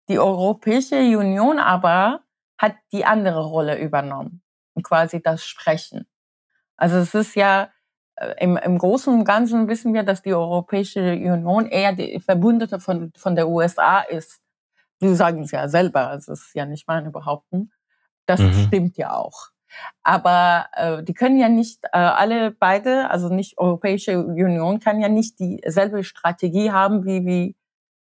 die Europäische Union aber hat die andere Rolle übernommen, quasi das Sprechen. Also es ist ja äh, im, im Großen und Ganzen wissen wir, dass die Europäische Union eher die Verbündete von, von der USA ist. Sie sagen es ja selber, also es ist ja nicht meine Behaupten. Das mhm. stimmt ja auch. Aber äh, die können ja nicht äh, alle beide, also nicht Europäische Union kann ja nicht dieselbe Strategie haben wie, wie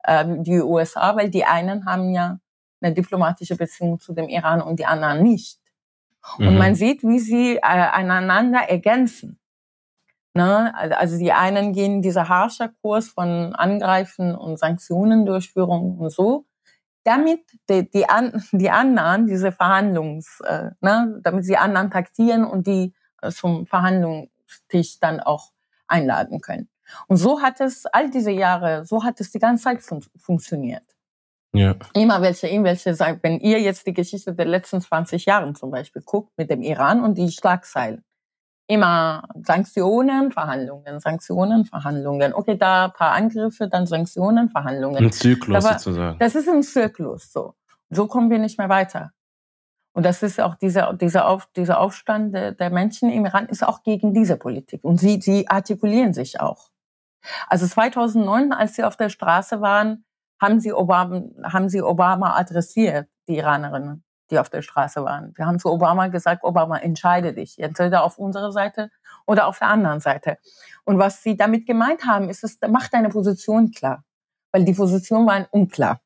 äh, die USA, weil die einen haben ja eine diplomatische Beziehung zu dem Iran und die anderen nicht. Mhm. Und man sieht, wie sie äh, einander ergänzen. Ne? Also die einen gehen dieser harscher Kurs von Angreifen und Sanktionendurchführung und so, damit die, die, an, die anderen diese Verhandlungs, äh, ne, damit sie anderen taktieren und die äh, zum Verhandlungstisch dann auch einladen können. Und so hat es all diese Jahre, so hat es die ganze Zeit fun funktioniert. Ja. Immer welche, irgendwelche, wenn ihr jetzt die Geschichte der letzten 20 Jahre zum Beispiel guckt mit dem Iran und die Schlagzeilen. Immer Sanktionen, Verhandlungen, Sanktionen, Verhandlungen. Okay, da ein paar Angriffe, dann Sanktionen, Verhandlungen. Ein Zyklus Aber sozusagen. Das ist ein Zyklus, so. So kommen wir nicht mehr weiter. Und das ist auch dieser, dieser, Auf, dieser Aufstand der, der Menschen im Iran ist auch gegen diese Politik. Und sie, sie artikulieren sich auch. Also 2009, als sie auf der Straße waren, haben sie Obama, haben sie Obama adressiert, die Iranerinnen, die auf der Straße waren. Wir haben zu Obama gesagt, Obama, entscheide dich, entweder auf unserer Seite oder auf der anderen Seite. Und was sie damit gemeint haben, ist es, mach deine Position klar. Weil die Positionen waren unklar.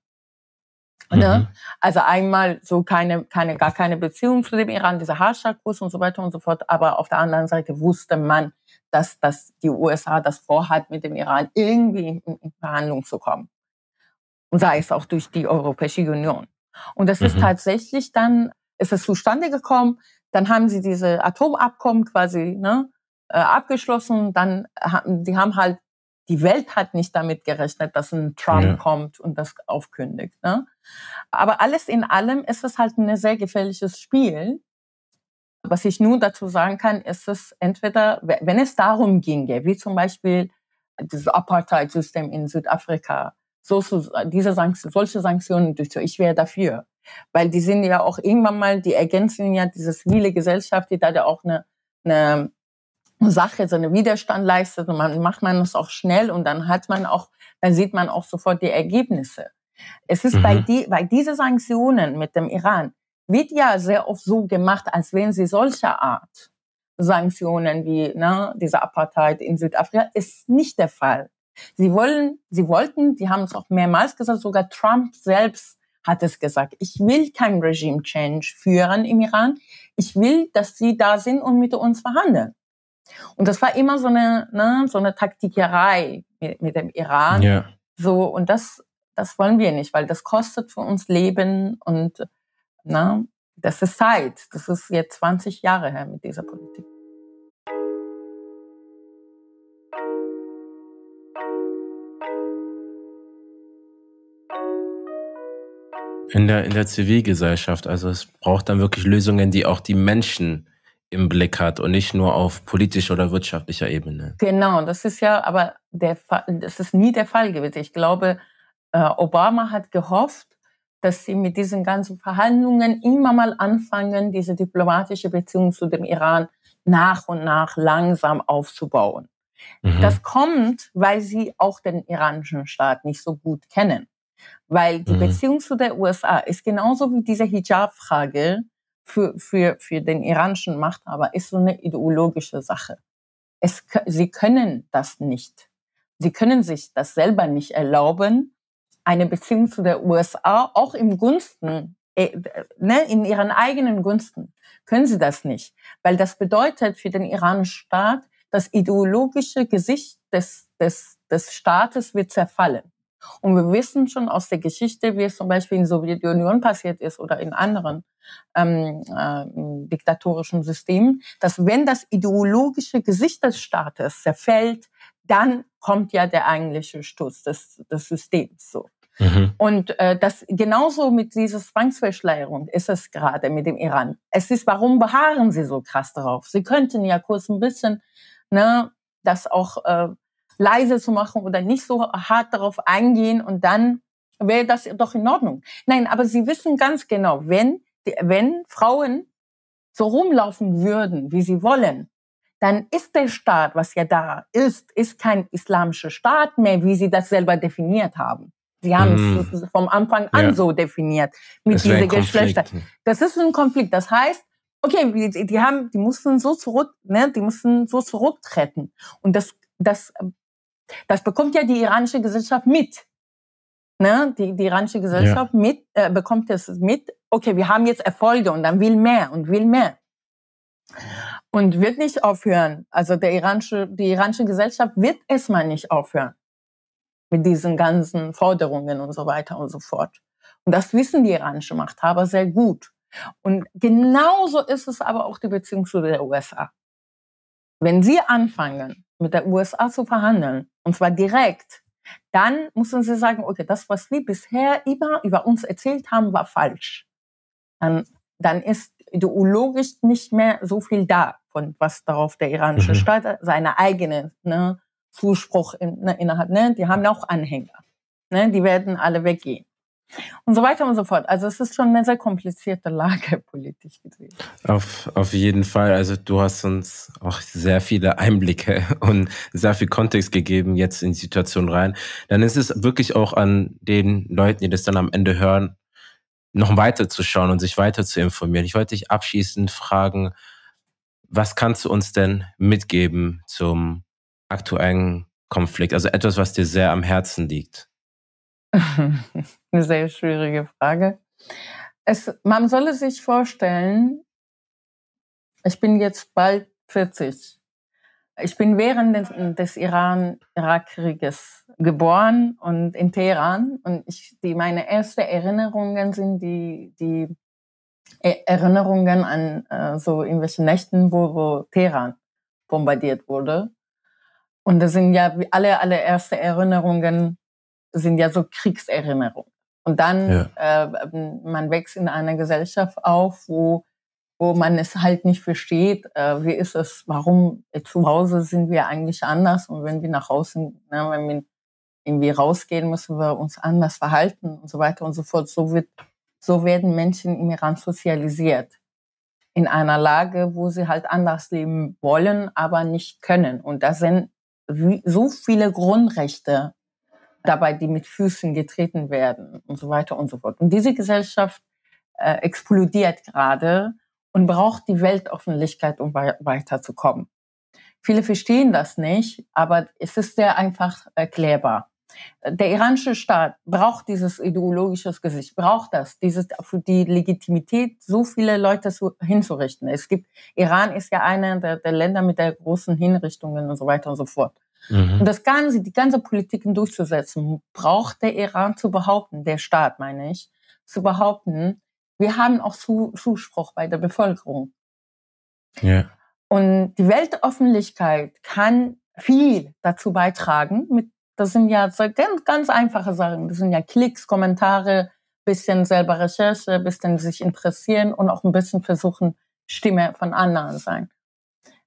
Ne? Mhm. Also einmal so keine, keine, gar keine Beziehung zu dem Iran, dieser Haarscharkurs und so weiter und so fort. Aber auf der anderen Seite wusste man, dass, dass die USA das vorhat, mit dem Iran irgendwie in Verhandlungen zu kommen sei es auch durch die Europäische Union. Und das mhm. ist tatsächlich dann, ist es zustande gekommen, dann haben sie diese Atomabkommen quasi ne, äh, abgeschlossen, dann haben, die haben halt, die Welt hat nicht damit gerechnet, dass ein Trump ja. kommt und das aufkündigt. Ne? Aber alles in allem ist es halt ein sehr gefährliches Spiel. Was ich nun dazu sagen kann, ist es entweder, wenn es darum ginge, wie zum Beispiel das Apartheid-System in Südafrika, so, so, diese Sanktionen, solche Sanktionen durchzuführen. Ich wäre dafür. Weil die sind ja auch irgendwann mal, die ergänzen ja diese zivile Gesellschaft, die da ja auch eine, eine Sache, so eine Widerstand leistet und man macht man das auch schnell und dann hat man auch, dann sieht man auch sofort die Ergebnisse. Es ist mhm. bei, die, bei diese Sanktionen mit dem Iran wird ja sehr oft so gemacht, als wenn sie solcher Art Sanktionen wie ne, diese Apartheid in Südafrika ist nicht der Fall. Sie wollen, sie wollten, die haben es auch mehrmals gesagt, sogar Trump selbst hat es gesagt, ich will kein Regime Change führen im Iran. Ich will, dass sie da sind und mit uns verhandeln. Und das war immer so eine, ne, so eine Taktikerei mit, mit dem Iran. Ja. So, und das, das wollen wir nicht, weil das kostet für uns Leben und, ne, das ist Zeit. Das ist jetzt 20 Jahre her mit dieser Politik. In der, in der Zivilgesellschaft. Also es braucht dann wirklich Lösungen, die auch die Menschen im Blick hat und nicht nur auf politischer oder wirtschaftlicher Ebene. Genau, das ist ja aber der Fall, das ist nie der Fall gewesen. Ich glaube, äh, Obama hat gehofft, dass sie mit diesen ganzen Verhandlungen immer mal anfangen, diese diplomatische Beziehung zu dem Iran nach und nach langsam aufzubauen. Mhm. Das kommt, weil sie auch den iranischen Staat nicht so gut kennen. Weil die mhm. Beziehung zu der USA ist genauso wie diese Hijab-Frage für, für, für den iranischen Machthaber, ist so eine ideologische Sache. Es, sie können das nicht. Sie können sich das selber nicht erlauben, eine Beziehung zu der USA, auch im Gunsten, äh, ne, in ihren eigenen Gunsten, können sie das nicht. Weil das bedeutet für den iranischen Staat, das ideologische Gesicht des, des, des Staates wird zerfallen. Und wir wissen schon aus der Geschichte, wie es zum Beispiel in der Sowjetunion passiert ist oder in anderen ähm, äh, diktatorischen Systemen, dass wenn das ideologische Gesicht des Staates zerfällt, dann kommt ja der eigentliche Stoß des, des Systems so. Mhm. Und äh, das genauso mit dieser Zwangsverschleierung ist es gerade mit dem Iran. Es ist, warum beharren Sie so krass darauf? Sie könnten ja kurz ein bisschen ne, das auch äh, leise zu machen oder nicht so hart darauf eingehen und dann wäre das doch in Ordnung. Nein, aber sie wissen ganz genau, wenn, wenn Frauen so rumlaufen würden, wie sie wollen, dann ist der Staat, was ja da ist, ist kein islamischer Staat mehr, wie sie das selber definiert haben. Sie haben mm. es vom Anfang an ja. so definiert mit diesen Geschlechter. Das ist ein Konflikt. Das heißt, okay, die, die haben, die mussten so zurück, ne, die mussten so zurücktreten. Und das, das das bekommt ja die iranische Gesellschaft mit. Ne? Die, die iranische Gesellschaft ja. mit, äh, bekommt es mit, okay, wir haben jetzt Erfolge und dann will mehr und will mehr. und wird nicht aufhören. Also der iranische, die iranische Gesellschaft wird erstmal nicht aufhören mit diesen ganzen Forderungen und so weiter und so fort. Und das wissen die iranischen Machthaber sehr gut. Und genauso ist es aber auch die Beziehung zu der USA. Wenn Sie anfangen, mit der USA zu verhandeln, und zwar direkt, dann müssen Sie sagen, okay, das, was wir bisher immer über uns erzählt haben, war falsch. Dann, dann ist ideologisch nicht mehr so viel da, von was darauf der iranische mhm. Staat seine eigene ne, Zuspruch in, ne, innerhalb, ne, die haben auch Anhänger. Ne, die werden alle weggehen und so weiter und so fort. Also es ist schon eine sehr komplizierte Lage politisch gesehen. Auf, auf jeden Fall. Also du hast uns auch sehr viele Einblicke und sehr viel Kontext gegeben jetzt in die Situation rein. Dann ist es wirklich auch an den Leuten, die das dann am Ende hören, noch weiter zu schauen und sich weiter zu informieren. Ich wollte dich abschließend fragen, was kannst du uns denn mitgeben zum aktuellen Konflikt? Also etwas, was dir sehr am Herzen liegt. Eine sehr schwierige Frage. Es, man solle sich vorstellen, ich bin jetzt bald 40. Ich bin während des, des Iran-Irak-Krieges geboren und in Teheran. Und ich, die, meine ersten Erinnerungen sind die, die Erinnerungen an äh, so irgendwelche Nächten, wo, wo Teheran bombardiert wurde. Und das sind ja alle, alle erste Erinnerungen sind ja so Kriegserinnerungen. Und dann, ja. äh, man wächst in einer Gesellschaft auf, wo, wo man es halt nicht versteht, äh, wie ist es, warum äh, zu Hause sind wir eigentlich anders und wenn wir nach außen, ne, wenn wir irgendwie rausgehen, müssen wir uns anders verhalten und so weiter und so fort. So wird, so werden Menschen im Iran sozialisiert. In einer Lage, wo sie halt anders leben wollen, aber nicht können. Und da sind so viele Grundrechte dabei, die mit Füßen getreten werden und so weiter und so fort. Und diese Gesellschaft äh, explodiert gerade und braucht die Weltöffentlichkeit, um weiterzukommen. Viele verstehen das nicht, aber es ist sehr einfach erklärbar. Der iranische Staat braucht dieses ideologische Gesicht, braucht das, dieses für die Legitimität, so viele Leute zu, hinzurichten. Es gibt, Iran ist ja einer der, der Länder mit der großen Hinrichtungen und so weiter und so fort. Mhm. Und das Ganze, die ganze Politiken durchzusetzen, braucht der Iran zu behaupten, der Staat meine ich, zu behaupten, wir haben auch Zuspruch bei der Bevölkerung. Ja. Und die Weltöffentlichkeit kann viel dazu beitragen. Mit, das sind ja ganz, ganz einfache Sachen. Das sind ja Klicks, Kommentare, bisschen selber Recherche, bisschen sich interessieren und auch ein bisschen versuchen, Stimme von anderen sein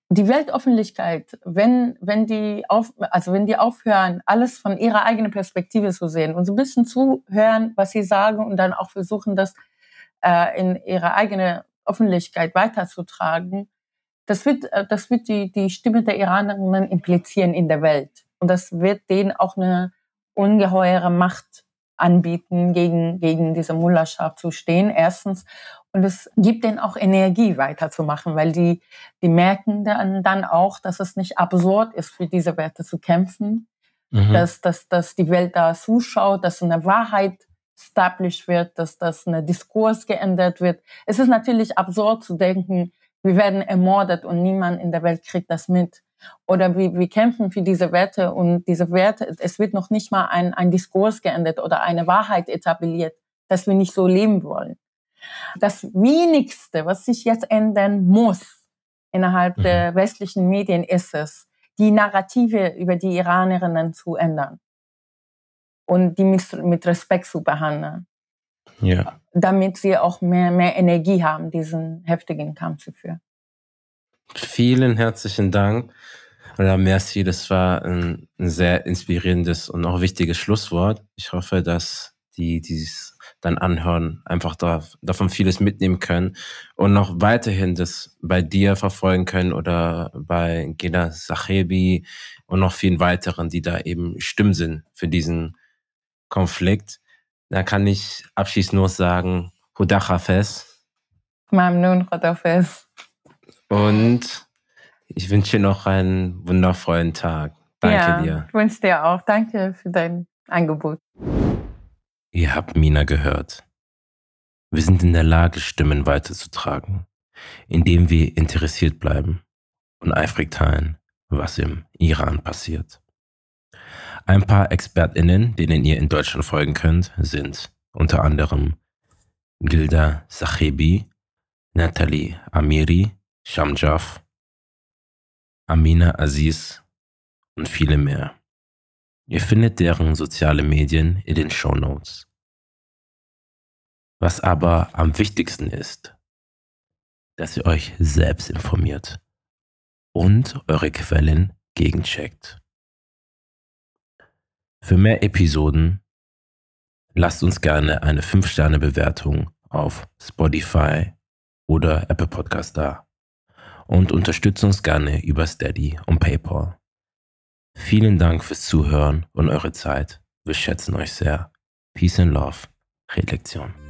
die Weltöffentlichkeit, wenn, wenn die auf, also wenn die aufhören, alles von ihrer eigenen Perspektive zu sehen und so ein bisschen zuhören, was sie sagen und dann auch versuchen, das äh, in ihre eigene Öffentlichkeit weiterzutragen, das wird, äh, das wird die, die Stimme der Iranerinnen implizieren in der Welt. Und das wird denen auch eine ungeheure Macht anbieten, gegen, gegen diese Mullerschaft zu stehen, erstens. Und es gibt denen auch Energie weiterzumachen, weil die, die merken dann, dann auch, dass es nicht absurd ist, für diese Werte zu kämpfen, mhm. dass, dass, dass die Welt da zuschaut, dass eine Wahrheit established wird, dass das eine Diskurs geändert wird. Es ist natürlich absurd zu denken, wir werden ermordet und niemand in der Welt kriegt das mit. Oder wir, wir kämpfen für diese Werte und diese Werte, es wird noch nicht mal ein, ein Diskurs geändert oder eine Wahrheit etabliert, dass wir nicht so leben wollen. Das wenigste, was sich jetzt ändern muss innerhalb mhm. der westlichen Medien, ist es, die Narrative über die Iranerinnen zu ändern und die mit, mit Respekt zu behandeln. Ja. Damit sie auch mehr, mehr Energie haben, diesen heftigen Kampf zu führen. Vielen herzlichen Dank. Oder merci, das war ein, ein sehr inspirierendes und auch wichtiges Schlusswort. Ich hoffe, dass die, die es dann anhören, einfach da, davon vieles mitnehmen können und noch weiterhin das bei dir verfolgen können oder bei Gela Sachebi und noch vielen weiteren, die da eben Stimmen sind für diesen Konflikt. Da kann ich abschließend nur sagen, Hudachafes. Mamnun Hudafes. Und ich wünsche dir noch einen wundervollen Tag. Danke ja, dir. Ich wünsche dir auch. Danke für dein Angebot. Ihr habt Mina gehört. Wir sind in der Lage, Stimmen weiterzutragen, indem wir interessiert bleiben, und eifrig teilen, was im Iran passiert. Ein paar ExpertInnen, denen ihr in Deutschland folgen könnt, sind unter anderem Gilda Sachebi, Nathalie Amiri, Shamjaf, Amina Aziz und viele mehr. Ihr findet deren soziale Medien in den Show Notes. Was aber am wichtigsten ist, dass ihr euch selbst informiert und eure Quellen gegencheckt. Für mehr Episoden lasst uns gerne eine 5-Sterne-Bewertung auf Spotify oder Apple Podcast da und unterstützt uns gerne über Steady und PayPal. Vielen Dank fürs Zuhören und eure Zeit. Wir schätzen euch sehr. Peace and Love. Redlektion.